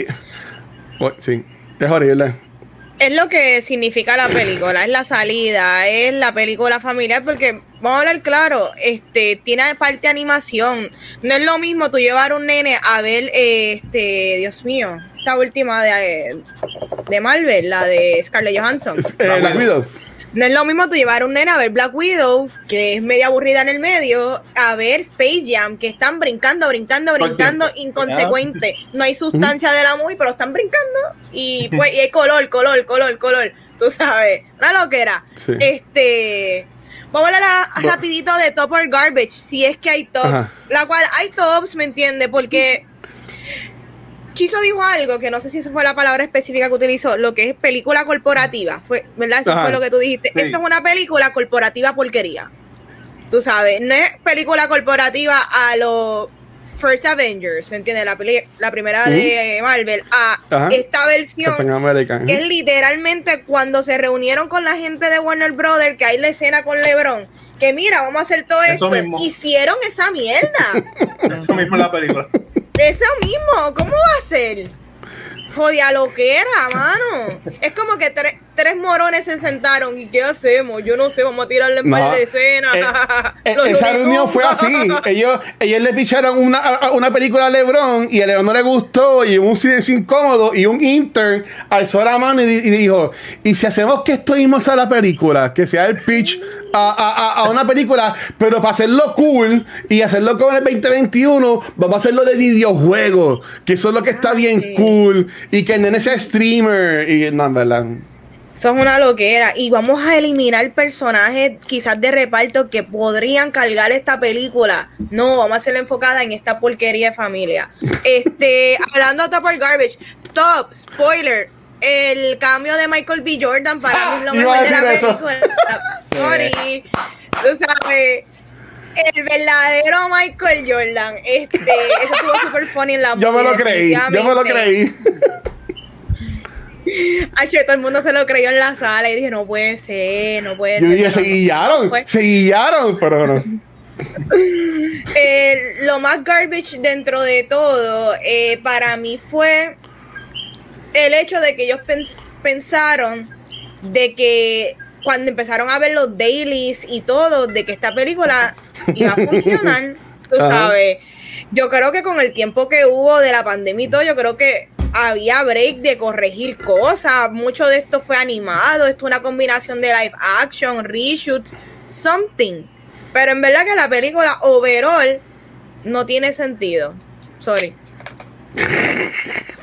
Pues, sí, es horrible. Es lo que significa la película, es la salida, es la película familiar, porque vamos a hablar claro, este tiene parte de animación. No es lo mismo tú llevar un nene a ver, eh, este, Dios mío, esta última de, de Marvel, la de Scarlett Johansson. Eh. No es lo mismo tú llevar un nene a ver Black Widow, que es media aburrida en el medio, a ver Space Jam, que están brincando, brincando, brincando, inconsecuente. No hay sustancia de la movie, pero están brincando. Y pues y hay color, color, color, color. Tú sabes, una loquera. Sí. Este. Vamos a hablar a- rapidito de Top or Garbage, si es que hay tops. Ajá. La cual hay tops, ¿me entiende? Porque Chiso dijo algo que no sé si eso fue la palabra específica que utilizó, lo que es película corporativa, fue, ¿verdad? Eso Ajá. fue lo que tú dijiste. Sí. Esto es una película corporativa porquería. Tú sabes, no es película corporativa a los First Avengers, ¿me entiendes? La, peli- la primera de Marvel, a Ajá. esta versión que es literalmente cuando se reunieron con la gente de Warner Brothers, que hay la escena con LeBron, que mira, vamos a hacer todo Eso esto. mismo. Hicieron esa mierda. Eso mismo es la película. Eso mismo, ¿cómo va a ser? Jodia lo que era, mano. Es como que tre- tres morones se sentaron. ¿Y qué hacemos? Yo no sé, vamos a tirarle en No. par de escenas. Eh, eh, esa reunión fue así. Ellos, ellos le picharon una, una película a LeBron y a LeBron no le gustó y hubo un silencio incómodo y un intern alzó la mano y, y dijo, ¿y si hacemos que esto mismo sea la película? Que sea el pitch a, a- a- a una película, pero para hacerlo cool y hacerlo como en el 2021, vamos a hacerlo de videojuegos, que eso es lo que está bien sí. cool y que el nene sea streamer y no, en verdad. Son una loquera. Y vamos a eliminar personajes quizás de reparto que podrían cargar esta película. No, vamos a hacerla enfocada en esta porquería de familia. Este, hablando de Top or Garbage, Top, spoiler. El cambio de Michael B. Jordan para mí es lo mejor de la eso. película. Sorry. Tú sabes. El verdadero Michael Jordan. Este, eso estuvo súper funny en la Yo me lo creí, yo me lo creí. Ay, che, todo el mundo se lo creyó en la sala y dije, no puede ser, no puede Yo ser. dije, no, se no". guillaron, se guillaron, pero no. Eh, lo más garbage dentro de todo, eh, para mí fue el hecho de que ellos pens- pensaron de que cuando empezaron a ver los dailies y todo, de que esta película iba a funcionar, tú Ajá. Yo creo que con el tiempo que hubo de la pandemia y todo, yo creo que había break de corregir cosas. Mucho de esto fue animado, esto es una combinación de live action, reshoots, something. Pero en verdad que la película overall no tiene sentido. Sorry.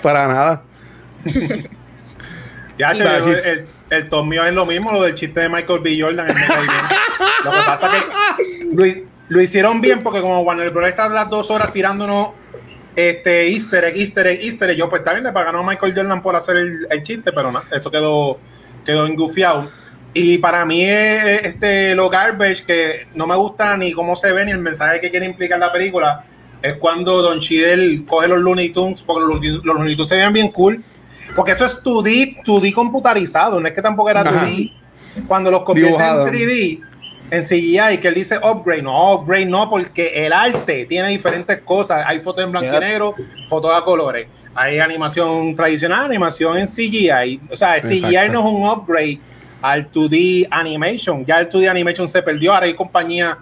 Para nada. Ya, che, el, el top mío es lo mismo, lo del chiste de Michael B. Jordan. es muy bien. lo que pasa es que lo hicieron bien porque como Warner Bros. está las dos horas tirándonos este easter egg, easter egg, easter egg, yo pues está bien, le pagaron a Michael Jordan por hacer el, el chiste, pero no, eso quedó, quedó engufiado. Y para mí es este, lo garbage que no me gusta ni cómo se ve ni el mensaje que quiere implicar la película es cuando Don Chidel coge los Looney Tunes, porque los, Looney- los Looney Tunes se ven bien cool, porque eso es 2D, 2D computarizado, no es que tampoco era Ajá. 2D. Cuando los convierte Dibujado. en 3D, en CGI, que él dice upgrade, no, upgrade no, porque el arte tiene diferentes cosas. Hay fotos en blanco y negro, fotos a colores. Hay animación tradicional, animación en CGI. O sea, el CGI no es un upgrade al 2D animation. Ya el 2D animation se perdió. Ahora hay compañías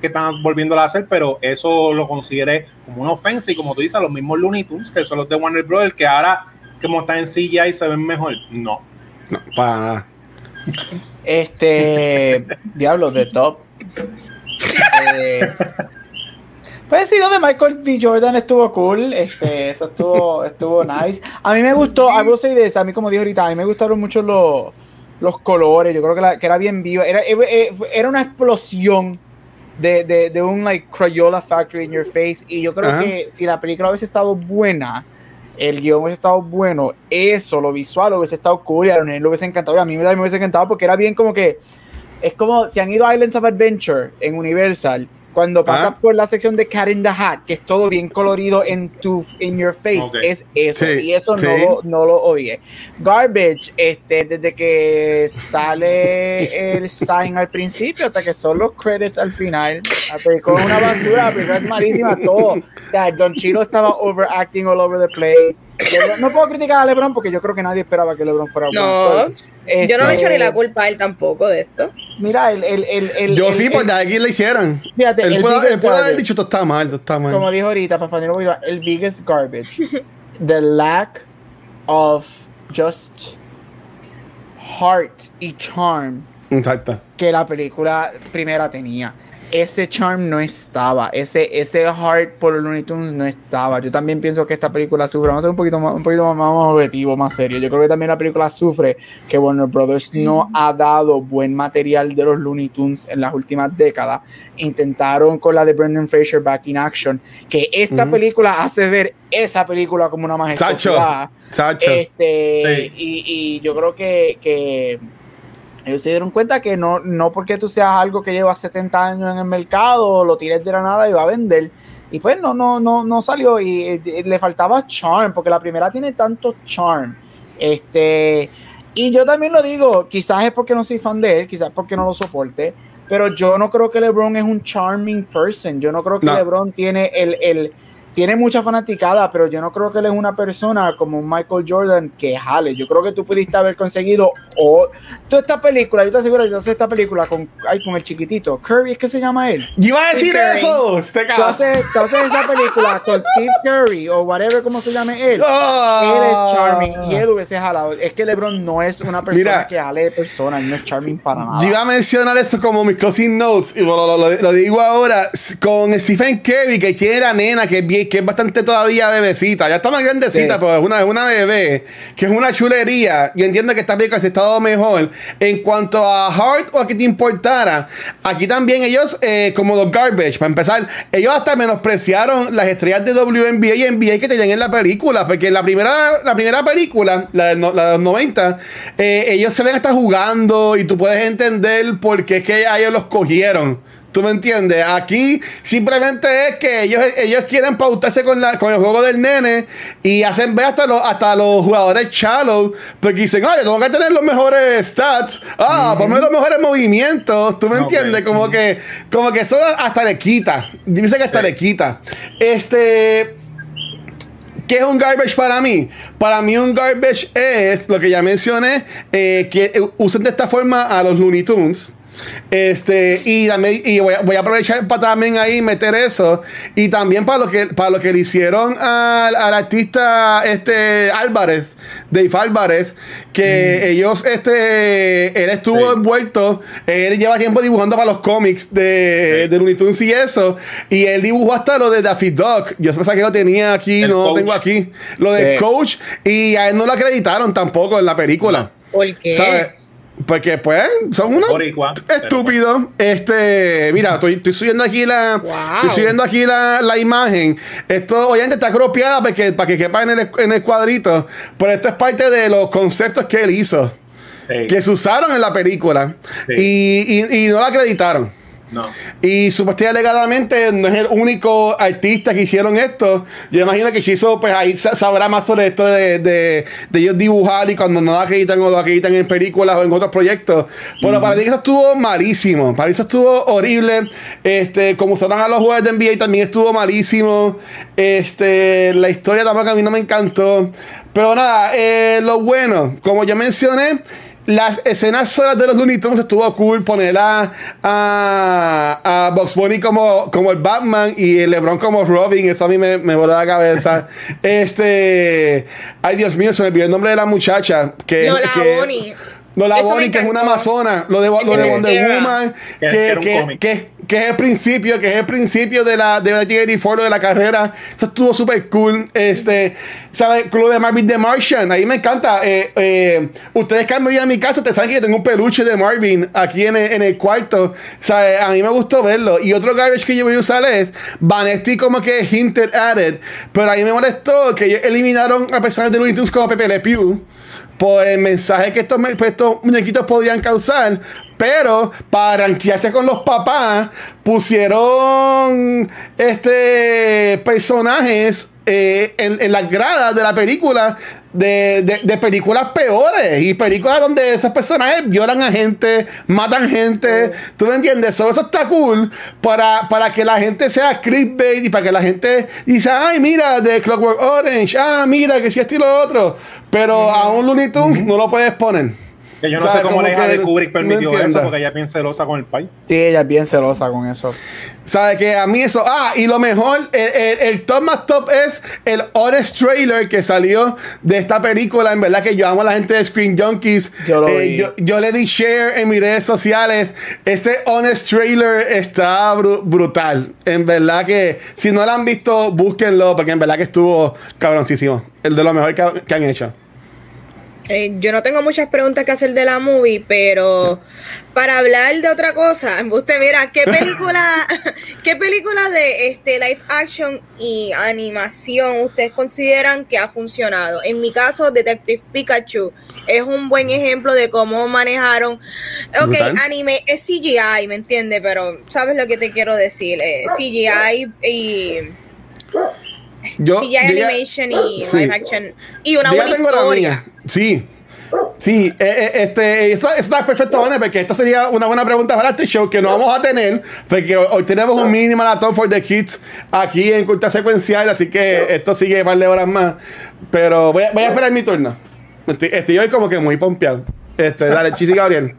que están volviéndolo a hacer, pero eso lo consideré como una ofensa. Y como tú dices, los mismos Looney Tunes, que son los de Warner Bros., que ahora, como están en CGI, se ven mejor. No. No, para nada. Este. Diablo, de top. Eh, pues sí, lo de Michael B. Jordan estuvo cool. Este, eso estuvo, estuvo nice. A mí me gustó, I will say this, a mí como dije ahorita, a mí me gustaron mucho los, los colores. Yo creo que, la- que era bien viva. Era, eh, eh, era una explosión de, de, de un like Crayola Factory in your face. Y yo creo Ajá. que si la película hubiese estado buena, el guion hubiese estado bueno, eso, lo visual hubiese estado cool y a los nenes le hubiese encantado. Y a mí me, me hubiese encantado porque era bien como que. Es como si han ido a Islands of Adventure en Universal. Cuando pasas Ajá. por la sección de Cat in the Hat, que es todo bien colorido en tu in your face, Ok. es eso. Sí, y eso sí. no, lo, no lo odié. Garbage, este, desde que sale el sign al principio hasta que son los credits al final, es una basura, película es malísima, todo. O sea, Don Chilo estaba overacting all over the place. LeBron- no puedo criticar a LeBron porque yo creo que nadie esperaba que LeBron fuera No, yo no le Este, echo ni la culpa a él tampoco de esto. Mira, el, el, el, el- Yo el- sí, el- porque aquí le hicieron. Fíjate, él el puede, biggest él puede haber dicho, esto está mal, esto está mal. como dijo ahorita, Papá Nilo Bolívar, el biggest garbage, the lack of just heart y charm Exacto. que la película primera tenía. Ese charm no estaba, ese, ese heart por los Looney Tunes no estaba. Yo también pienso que esta película sufre. Vamos a ser un poquito más, un poquito más, más objetivo, más serio. Yo creo que también la película sufre que Warner Brothers no ha dado buen material de los Looney Tunes en las últimas décadas. Intentaron con la de Brendan Fraser Back in Action, que esta película hace ver esa película como una Sacho. majestuosidad. Sacho. Este, Sí. y, y yo creo que, que ellos se dieron cuenta que no, no porque tú seas algo que lleva 70 años en el mercado, lo tires de la nada y va a vender. Y pues no, no, no, no salió y, le faltaba charm, porque la primera tiene tanto charm. Este, y yo también lo digo, quizás es porque no soy fan de él, quizás porque no lo soporte, pero yo no creo que LeBron es un charming person. Yo no creo que No. LeBron tiene el, el tiene mucha fanaticada, pero yo no creo que él es una persona como Michael Jordan que jale. Yo creo que tú pudiste haber conseguido o toda esta película, yo te aseguro, yo sé esta película con, ay, con el chiquitito, Curry, ¿es que se llama él? Yo iba a decir Curry. eso. Este Tú haces, tú haces esa película con Steve Curry o whatever como se llame él. Ah. Él es charming y él hubiese jalado. Es que LeBron no es una persona Mira. que jale de persona, él no es charming para nada. Yo iba a mencionar eso como mis closing notes y lo, lo- lo- lo digo ahora con Stephen Curry que tiene la nena que es, bien- que es bastante todavía bebecita, ya está más grandecita, Sí. pero es una, es una bebé, que es una chulería. Yo entiendo que esta película se ha estado mejor. En cuanto a Heart o a que te importara, aquí también ellos, eh, como los Garbage, para empezar, ellos hasta menospreciaron las estrellas de WNBA y NBA que tenían en la película, porque en la primera, la primera película, la de, no- la de los 90, eh, ellos se ven hasta jugando y tú puedes entender por qué es que a ellos los cogieron. ¿Tú me entiendes? Aquí simplemente es que ellos, ellos quieren pautarse con, la, con el juego del nene y hacen ver hasta los, hasta los jugadores shallow porque dicen, oye, tengo que tener los mejores stats, ah, ponme los mejores movimientos, ¿tú me entiendes? Como que, como que eso hasta le quita. Dice que hasta Sí. le quita. Este. ¿Qué es un garbage para mí? Para mí un garbage es lo que ya mencioné, eh, que usen de esta forma a los Looney Tunes. Este, y también, y voy a, voy a aprovechar para también ahí meter eso. Y también para lo que, para lo que le hicieron al, al artista este Álvarez, Dave Álvarez, que ellos, este, él estuvo Sí. envuelto, él lleva tiempo dibujando para los cómics de, Sí. de Looney Tunes y eso. Y él dibujó hasta lo de Daffy Duck. Yo pensaba que lo tenía aquí, El no lo tengo aquí. Lo de. Coach. Y a él no lo acreditaron tampoco en la película. ¿Por qué? ¿Sabes? Porque pues son unos pero- estúpidos. Este, mira, estoy, estoy subiendo aquí la. Wow. Estoy subiendo aquí la, la imagen. Esto obviamente está cropiada para que, para que quepa en el, en el cuadrito. Pero esto es parte de los conceptos que él hizo. Sí. Que se usaron en la película. Sí. Y, y, y no lo acreditaron. No. Y supuestamente alegadamente no es el único artista que hicieron esto. Yo imagino que Chizo pues ahí sa- sabrá más sobre esto de, de, de ellos dibujar y cuando no lo acreditan o lo acreditan en películas o en otros proyectos. Pero para mí eso estuvo malísimo. Para mí eso estuvo horrible. Este, como usaron a los jugadores de NBA también estuvo malísimo. Este, la historia tampoco a mí no me encantó. Pero nada, eh, lo bueno, como yo mencioné, las escenas solas de los Looney Tunes estuvo cool poner a, a, a Bugs Bunny como, como el Batman y el LeBron como Robin. Eso a mí me, me voló la cabeza. este. Ay, Dios mío, se me olvidó el nombre de la muchacha. Que, Lola que- Bonnie. Lola Bonnie, que es una amazona. Lo de, lo de Wonder. Woman. Que- Que, que que- es el principio, que es el principio de la de 1984 de la carrera. Eso estuvo súper cool. Este, ¿sabes? Lo de Marvin the Martian, ahí me encanta. Eh, eh, ustedes que han venido a mi casa, ustedes saben que yo tengo un peluche de Marvin aquí en el, en el cuarto. ¿Sabes? A mí me gustó verlo. Y otro garbage que yo voy a usar es Vanesti como que hinted at it. Pero a mí me molestó que ellos eliminaron a pesar de Looney Tunes como Pepe Le Pew por el mensaje que estos, pues, estos muñequitos podían causar. Pero para ranquearse con los papás, pusieron este personajes eh, en, en las gradas de la película de, de- de películas peores y películas donde esos personajes violan a gente, matan gente. ¿Tú me entiendes? So, eso está cool para, para que la gente sea clickbait y para que la gente dice, ay, mira, de Clockwork Orange, ah, mira, que si esto y lo otro. Pero a un Looney Tunes no lo puedes poner. Que yo no ¿Sabes? sé cómo la hija de Kubrick no permitió entiendo. eso porque ella es bien celosa con el país. Sí, ella es bien celosa con eso. ¿Sabe que A mí eso. Ah, y lo mejor, el, el- el top más top es el honest trailer que salió de esta película. En verdad que yo amo a la gente de Screen Junkies. Yo lo Eh, vi. yo, yo le di share en mis redes sociales. Este honest trailer está bru- brutal. En verdad que si no lo han visto, búsquenlo porque en verdad que estuvo cabroncísimo. El de lo mejor que, que han hecho. Eh, yo no tengo muchas preguntas que hacer de la movie, pero para hablar de otra cosa, usted mira, ¿qué película, qué película de este live action y animación ustedes consideran que ha funcionado? En mi caso, Detective Pikachu es un buen ejemplo de cómo manejaron. Ok, Brutal. anime es CGI, ¿me entiende? Pero sabes lo que te quiero decir, Eh, CGI y Yo, CGI yo ya- animation y sí. live action y una Yo ya buena tengo la historia. mía. Sí. Sí, eh, eh, este, eso, eso está perfecto, Vane, porque esto sería una buena pregunta para este show que no vamos a tener, porque hoy, tenemos un mini maratón for the kids aquí en Culta Secuencial, así que esto sigue un par de horas más. Pero voy a, voy a esperar mi turno. Estoy, estoy hoy como que muy pompeado. Este, dale, Chisi Gabriel.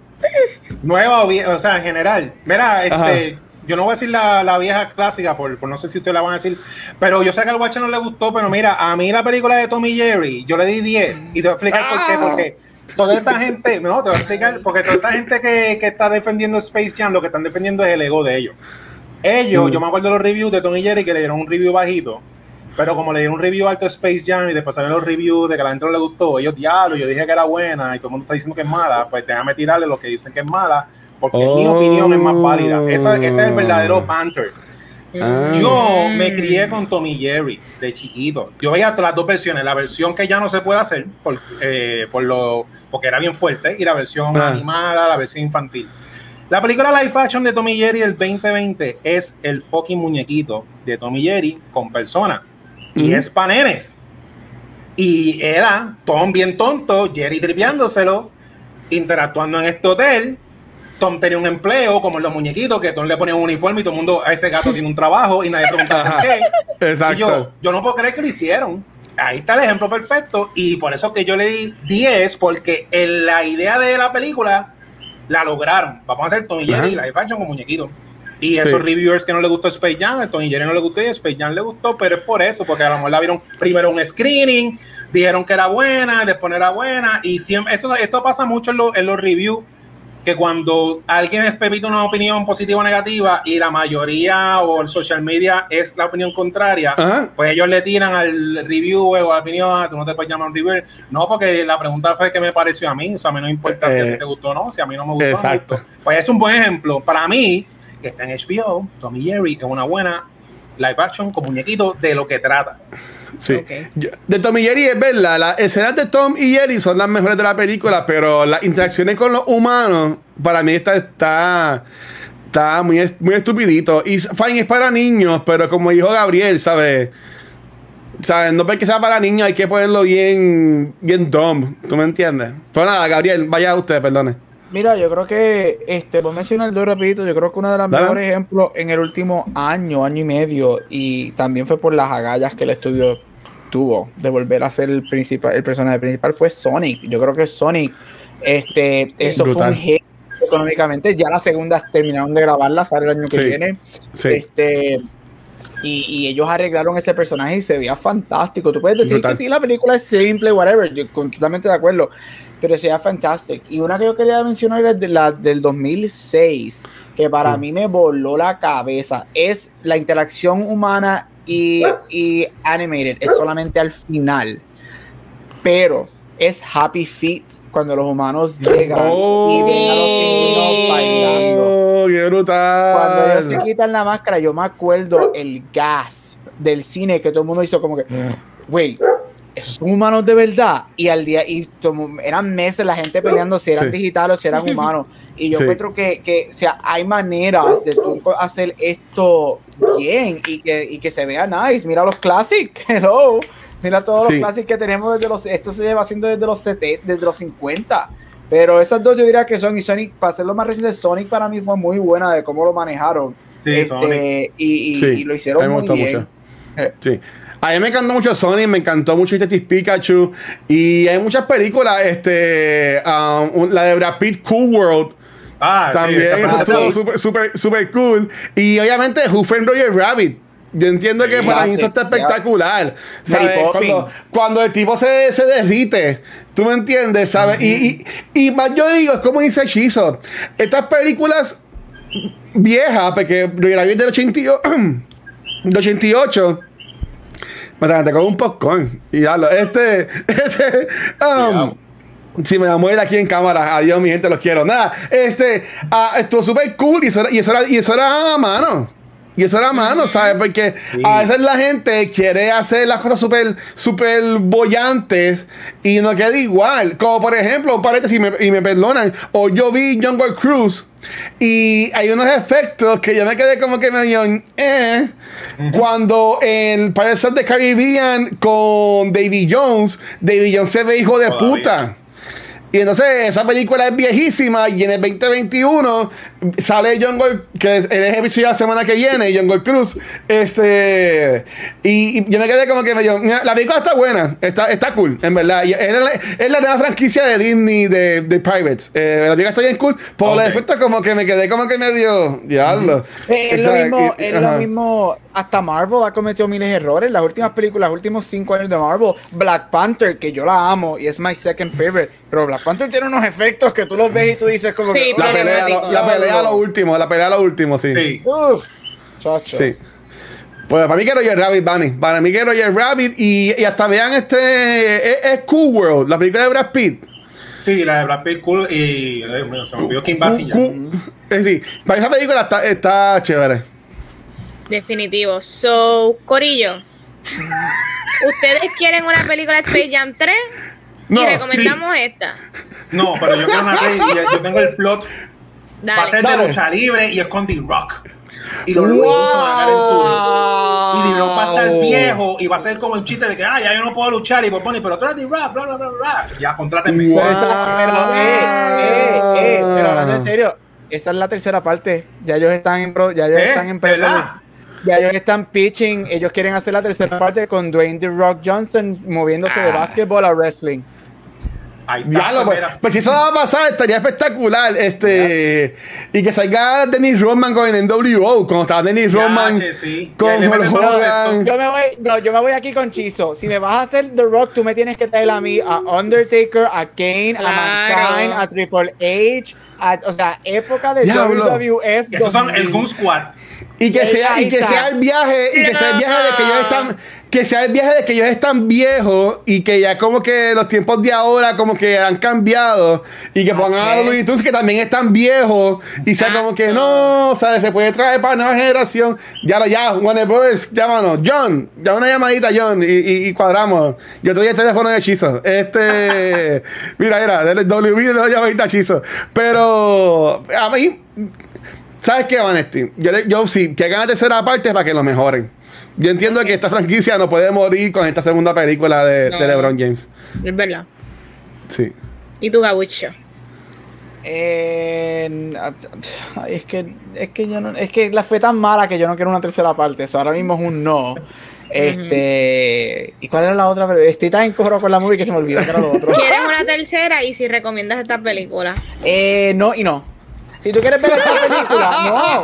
Nueva o sea, en general. Mira, este, yo no voy a decir la, la vieja clásica, por, por no sé si ustedes la van a decir, pero yo sé que al Watcher no le gustó, pero mira, a mí la película de Tommy Jerry, yo le di 10 y te voy a explicar por qué, porque toda esa gente, no, te voy a explicar, porque toda esa gente que, que está defendiendo Space Jam, lo que están defendiendo es el ego de ellos. Ellos, yo me acuerdo de los reviews de Tommy Jerry que le dieron un review bajito, pero como le dieron un review alto Space Jam y después salieron los reviews de que a la gente no le gustó, ellos diablo, yo dije que era buena y todo el mundo está diciendo que es mala, pues déjame tirarle lo que dicen que es mala, porque mi Oh. opinión es más válida. Esa- ese es el verdadero banter. Ah. Yo me crié con Tommy Jerry de chiquito. Yo veía las dos versiones, la versión que ya no se puede hacer por, eh, por lo, porque era bien fuerte y la versión Ah. animada, la versión infantil. La película live action de Tommy Jerry del 2020 es el fucking muñequito de Tommy Jerry con personas y es pa' nenes. Y era Tom bien tonto, Jerry tripeándoselo, interactuando en este hotel. Tom tenía un empleo, como en los muñequitos, que Tom le ponía un uniforme y todo el mundo, a ese gato tiene un trabajo y nadie preguntaba por qué. Exacto. Y yo, yo no puedo creer que lo hicieron. Ahí está el ejemplo perfecto y por eso que yo le di 10, porque en la idea de la película la lograron. Vamos a hacer Tommy y Jerry Ajá. live action con muñequitos. Y esos Sí. reviewers que no le gustó Space Jam, y Jerry no le gustó y Space Jam le gustó, pero es por eso, porque a lo mejor la vieron primero un screening, dijeron que era buena, después no era buena, y siempre, eso, esto pasa mucho en, los- en los reviews, que cuando alguien expemite una opinión positiva o negativa y la mayoría o el social media es la opinión contraria, Ajá. pues ellos le tiran al reviewer o a la opinión, "Ah, tú no te puedes llamar un reviewer. No, porque la pregunta fue qué me pareció a mí, o sea, a mí no importa si a Eh, ti te gustó o no, si a mí no me gustó. no me exacto. gustó. Pues es un buen ejemplo. Para mí, que está en HBO, Tommy Jerry es una buena live action con muñequito de lo que trata. Sí. Yo- De Tom y Jerry es verdad, las escenas de Tom y Jerry son las mejores de la película, pero las interacciones con los humanos, para mí está, está, está muy, muy estupidito. Y fine es para niños, pero como dijo Gabriel, ¿sabes? ¿Sabes? No porque sea para niños, hay que ponerlo bien, bien dumb. ¿Tú me entiendes? Pero nada, Gabriel, vaya usted, perdone. Mira, yo creo que, este, voy a mencionar dos rapidito, yo creo que uno de los mejores ejemplos en el último año, año y medio, y también fue por las agallas que el estudio tuvo de volver a ser el principal, el personaje principal fue Sonic. Yo creo que Sonic, este, eso Brutal. fue un hit económicamente. Ya la segunda terminaron de grabarla, sale el año que Sí. viene. Sí. Este, y, y ellos arreglaron ese personaje y se veía fantástico. Tú puedes decir Brutal. que sí, la película es simple, whatever, yo completamente de acuerdo, pero se veía fantástico. Y una que yo quería mencionar es de la del 2006, que para Mm. mí me voló la cabeza, es la interacción humana y, y animated, es solamente al final, pero es Happy Feet cuando los humanos llegan y ven a los pingüinos bailando. Oh, qué brutal. Cuando ellos se quitan la máscara, yo me acuerdo el gasp del cine que todo el mundo hizo como que, güey, esos son humanos de verdad. Y al día, y como eran meses la gente peleando si eran Sí. digitales o si eran humanos. Y yo Sí. encuentro que, que, o sea, hay maneras de tú hacer esto bien y que, y que se vea nice. Mira los clásicos, hello. Mira todos Sí. los clásicos que tenemos desde los, esto se lleva haciendo desde los 70, desde los 50. Pero esas dos yo diría que son, y Sonic, para ser lo más reciente, Sonic para mí fue muy buena de cómo lo manejaron. Sí, Este, Sonic. y, y- Sí, y lo hicieron muy bien. mucho. Sí. A mí me encantó mucho Sonic, me encantó mucho Detective Pikachu. Y hay muchas películas, este, um, un- la de Brad Pitt, Cool World. Ah, sí, También, esa eso estuvo sí. súper, súper, súper cool. Y obviamente, Who Framed Roger Rabbit. Yo entiendo que Sí, para mí eso está espectacular. ¿sabes? Cuando, cuando el tipo se, se derrite, tú me entiendes, ¿sabes? y, y, y más yo digo, es como dice Hechizo. Estas películas viejas, porque Roger Rabbit del 88, del 88 me atraganté con un popcorn. Y ya lo, este, este, um, si me voy a aquí en cámara, adiós mi gente, los quiero. Nada, este, ah, estuvo súper cool y eso, era, y, eso era, y eso era a mano. Y eso era mano, ¿sabes? Porque a veces la gente quiere hacer las cosas súper, súper bollantes y no queda igual. Como por ejemplo, un paréntesis, y me, y me perdonan, o yo vi Jungle Cruise y hay unos efectos que yo me quedé como que medio, eh, cuando en Pirates of the Caribbean con Davy Jones, Davy Jones se ve hijo de Todavía. puta. Y entonces esa película es viejísima y en el 2021 sale John Gold, que es el episodio la semana que viene, John Gold Cruz. Este, y, y yo me quedé como que medio, "Mira, la película está buena, está, está cool, en verdad. Y es, la, es la nueva franquicia de Disney de, de Pirates. Eh, la película está bien cool, por Ok. los efectos como que me quedé como que medio, diablo. Eh, Es, lo mismo, Y- es lo mismo, hasta Marvel ha cometido miles de errores. Las últimas películas, los últimos cinco años de Marvel, Black Panther, que yo la amo y es my second favorite, pero Black Panther tiene unos efectos que tú los ves y tú dices como Sí, que... La pelea, lo, la pelea lo último, la pelea lo último, sí. Sí. Uf, chacho. Sí. Pues para mí que Roger Rabbit, Bunny. Para mí que Roger Rabbit y, y hasta vean este. Es, es Cool World, la película de Brad Pitt. Sí, la de Brad Pitt cool y eh, bueno, se me olvidó Kim Basinger. Es decir, para esa película está, está chévere. Definitivo. So, Corillo. ¿Ustedes quieren una película de Space Jam 3? No, y recomendamos esta. No, pero yo quiero una ley y yo tengo el plot. Va a ser Dale. de lucha libre y es con D-Rock. Y los se van a ganar el tour. Y D-Rock va a estar Wow. viejo y va a ser como el chiste de que, ah, ya yo no puedo luchar. Y pues pone, pero tú eres D-Rock, bla, bla, bla, bla. Ya, contrátenme. Wow. Pero, esa- pero, eh, eh, eh, pero hablando en serio, esa es la tercera parte. Ya ellos están en pro, ya ellos ¿Eh? están en. Ya ellos están pitching, ellos quieren hacer la tercera parte con Dwayne The Rock Johnson moviéndose de Ah. básquetbol a wrestling. Ahí está, Diablo, pues, pues si eso va a pasar, estaría espectacular. Este, y que salga Dennis Rodman con el NWO, como estaba Dennis Ya, Rodman che, sí. con baloncesto. Hogan. Yo me voy, no, yo me voy aquí con Chizo. Si me vas a hacer The Rock, tú me tienes que traer a mí a Undertaker, a Kane, a. Mankind, a Triple H, a- o sea, época de Diablo. WWF. Esos son el 2000. Goon Squad. Y que sea, y que sea el viaje, y que sea el viaje de que ellos están, que sea el viaje de que ellos están viejos y que ya como que los tiempos de ahora como que han cambiado y que pongan a los Looney Tunes que también están viejos y sea como que no, ¿sabes? Se puede traer para nueva generación. Ya lo, ya, Warner Bros, llámanos. John, ya una llamadita, John, y, y- y cuadramos. Yo te doy el teléfono de hechizo. Este, mira, mira, del WB le doy llamadita a hechizo. Pero a mí, ¿Sabes qué, Vanesti? Yo, yo sí, que hagan la tercera parte para que lo mejoren. Yo entiendo que esta franquicia no puede morir con esta segunda película de, No. de LeBron James. Es verdad. Sí. ¿Y tu Gabucho? Eh, es que es que yo no, es que la fue tan mala que yo no quiero una tercera parte. Eso ahora mismo es un no. Este, ¿y cuál era la otra? Estoy tan encojonado con la movie que se me olvidó que era lo otro. ¿Quieres una tercera? Y si recomiendas esta película. Eh, no y no. Si tú quieres ver esta película,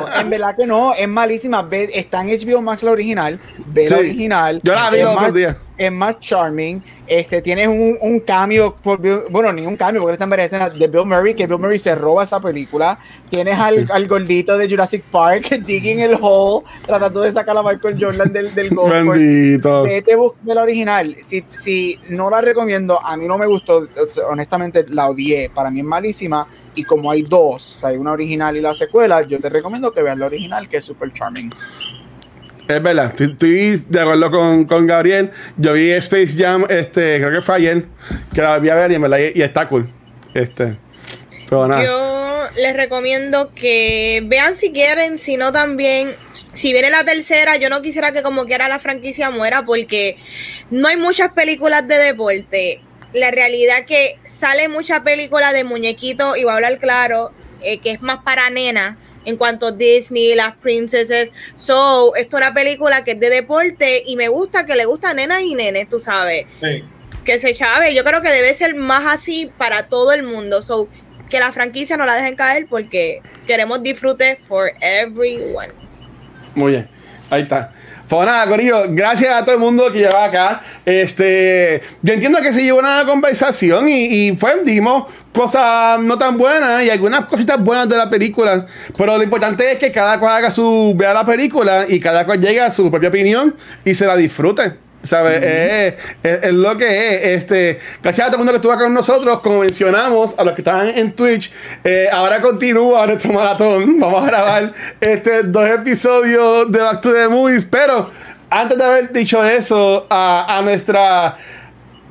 no, en verdad que no, es malísima. Ve, está en HBO Max la original, ve la original. Yo la vi los más- otros días. Es más charming. Este, tienes un, un cambio, por Bill- bueno, ni un cambio, porque está en escenas de Bill Murray, que Bill Murray se roba esa película. Tienes al, Sí. al gordito de Jurassic Park digging el hole, tratando de sacar a Michael Jordan del, del golf. Bendito. Vete busca la original. Si, si no la recomiendo, a mí no me gustó. Honestamente, la odié. Para mí es malísima. Y como hay dos, o sea, hay una original y la secuela, yo te recomiendo que veas la original, que es super charming. Es verdad, estoy, estoy de acuerdo con, con Gabriel. Yo vi Space Jam, este, creo que fue ayer, que la volví a ver y en verdad, y, está cool. Este. Yo les recomiendo que vean si quieren, si no también, si viene la tercera, yo no quisiera que como quiera la franquicia muera porque no hay muchas películas de deporte. La realidad que sale mucha película de muñequitos, y voy a hablar claro, eh, que es más para nena en cuanto a Disney, las princesas. So, esto es una película que es de deporte y me gusta que le gusta a nenas y nenes, tú sabes Sí. que se chave. Yo creo que debe ser más así para todo el mundo. So, que la franquicia no la dejen caer porque queremos disfrute for everyone. Muy bien, ahí está. Pues nada, Corillo, gracias a todo el mundo que lleva acá. Este, yo entiendo que se llevó una conversación y, y fue, dijimos cosas no tan buenas y algunas cositas buenas de la película. Pero lo importante es que cada cual haga su, vea la película y cada cual llegue a su propia opinión y se la disfrute. ¿Sabes? es, es- es lo que es. Este, gracias a todo el mundo que estuvo acá con nosotros. Como mencionamos, a los que están en Twitch, eh, ahora continúa nuestro maratón. Vamos a grabar este, dos episodios de Back to the Movies. Pero antes de haber dicho eso, a, a nuestra.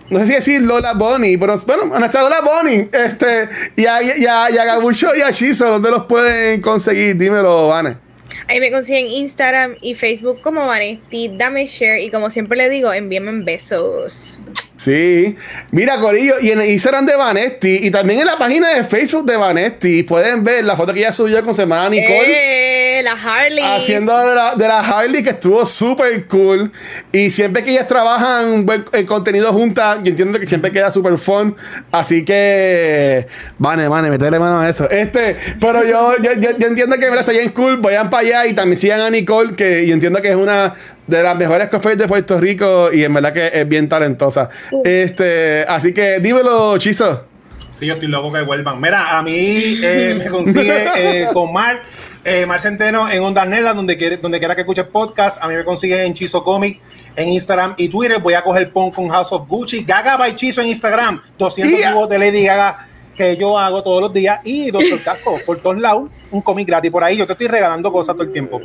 No sé si decir Lola Bonnie, pero bueno, a nuestra Lola Bonnie, este, y a, y a, y a Gabucho y a Shizo, ¿dónde los pueden conseguir? Dímelo, Vane. Ahí me consiguen Instagram y Facebook como Vanesti. Dame share y como siempre le digo, envíenme besos. Sí, mira Corillo, y en el Instagram de Vanesti y también en la página de Facebook de Vanesti pueden ver la foto que ella subió con su hermana Nicole. Eh, la Harley. Haciendo de la, de la Harley que estuvo súper cool. Y siempre que ellas trabajan eh, contenido juntas, yo entiendo que siempre queda súper fun. Así que, vale, vale, meterle mano a eso. Este, pero yo, yo, yo- yo entiendo que ¿verdad? está bien cool. Vayan para allá y también sigan a Nicole, que yo entiendo que es una de las mejores cosplayers de Puerto Rico y en verdad que es bien talentosa. Este, así que dímelo, Chizo. Sí, yo estoy loco que vuelvan. Mira, a mí eh, me consigue eh, con Mar, eh, Mar Centeno en Onda Nela, donde, quiere, donde quiera que escuches podcast. A mí me consigue en Chizo Comic, en Instagram y Twitter. Voy a coger pon con House of Gucci. Gaga by Chizo en Instagram. 200 Yeah. vivos de Lady Gaga que yo hago todos los días. Y Doctor Casco, por todos lados, un cómic gratis por ahí. Yo te estoy regalando cosas todo el tiempo.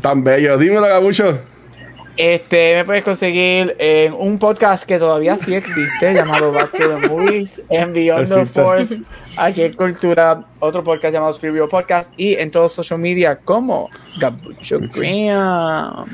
Tan bello. Dímelo, Gabucho. Este, me puedes conseguir en un podcast que todavía sí existe, llamado Back to the Movies, en Beyond the. Force, aquí en Cultura, otro podcast llamado Preview Podcast, y en todos social media como Gabucho Graham.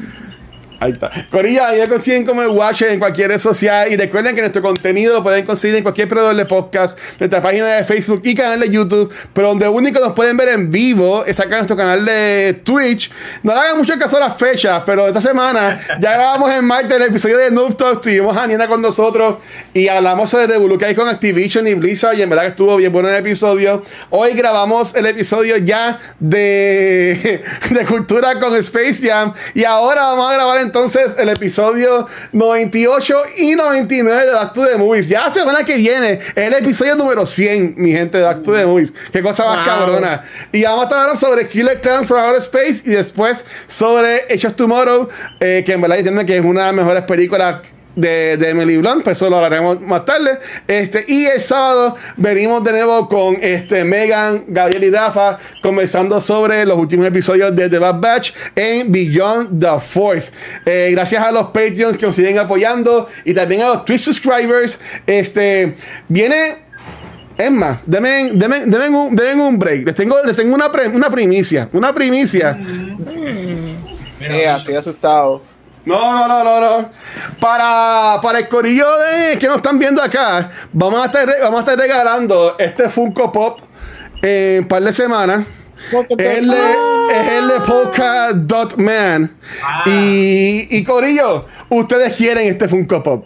Ahí está. Corilla, ahí me consiguen como el Watch en cualquier red social. Y recuerden que nuestro contenido lo pueden conseguir en cualquier proveedor de podcast, nuestra página de Facebook y canal de YouTube. Pero donde único nos pueden ver en vivo es acá en nuestro canal de Twitch. No le hagan mucho caso a las fechas, pero esta semana ya grabamos en martes el episodio de Noob Talk. Tuvimos a Niena con nosotros y hablamos sobre Revolu que hay con Activision y Blizzard. Y en verdad que estuvo bien bueno el episodio. Hoy grabamos el episodio ya de, de cultura con Space Jam. Y ahora vamos a grabar entonces el episodio 98 y 99 de Back to the Movies. Ya la semana que viene es el episodio número 100, mi gente, de Back to the Movies. Qué cosa más Wow. cabrona. Y vamos a estar hablando sobre Killer Clowns from Outer Space y después sobre of Tomorrow, eh, que en verdad entiendo que es una de las mejores películas de, de Emily Blunt, pues eso lo hablaremos más tarde. Este, y el sábado venimos de nuevo con este, Megan, Gabriel y Rafa conversando sobre los últimos episodios de The Bad Batch en Beyond the Force. Eh, gracias a los Patreons que nos siguen apoyando y también a los Twitch subscribers. Este, viene es más, denme, denme- denme un, denme un break. Les tengo, les tengo una, pre- una primicia. Una primicia. Eh, estoy asustado. No, no, no, no, no. Para, para el corillo de, que nos están viendo acá, vamos a estar, vamos a estar regalando este Funko Pop en un par de semanas. Es el de, es el de Polka Dot Man. Y, y Corillo, ustedes quieren este Funko Pop.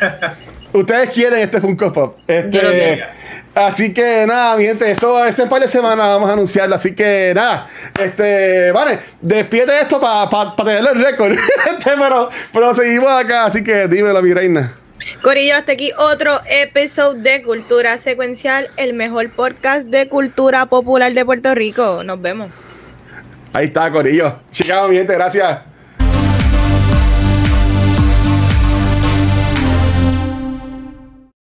Ustedes quieren este Funko Pop. Este, Yo lo quiero. Así que nada, mi gente, esto es en par de semanas vamos a anunciarlo. Así que nada, este, vale, despídete de esto para tener el récord. Este, pero, pero seguimos acá, así que dímelo, mi reina. Corillo, hasta aquí otro episodio de Cultura Secuencial, el mejor podcast de cultura popular de Puerto Rico. Nos vemos. Ahí está, Corillo. Chicago, mi gente, gracias.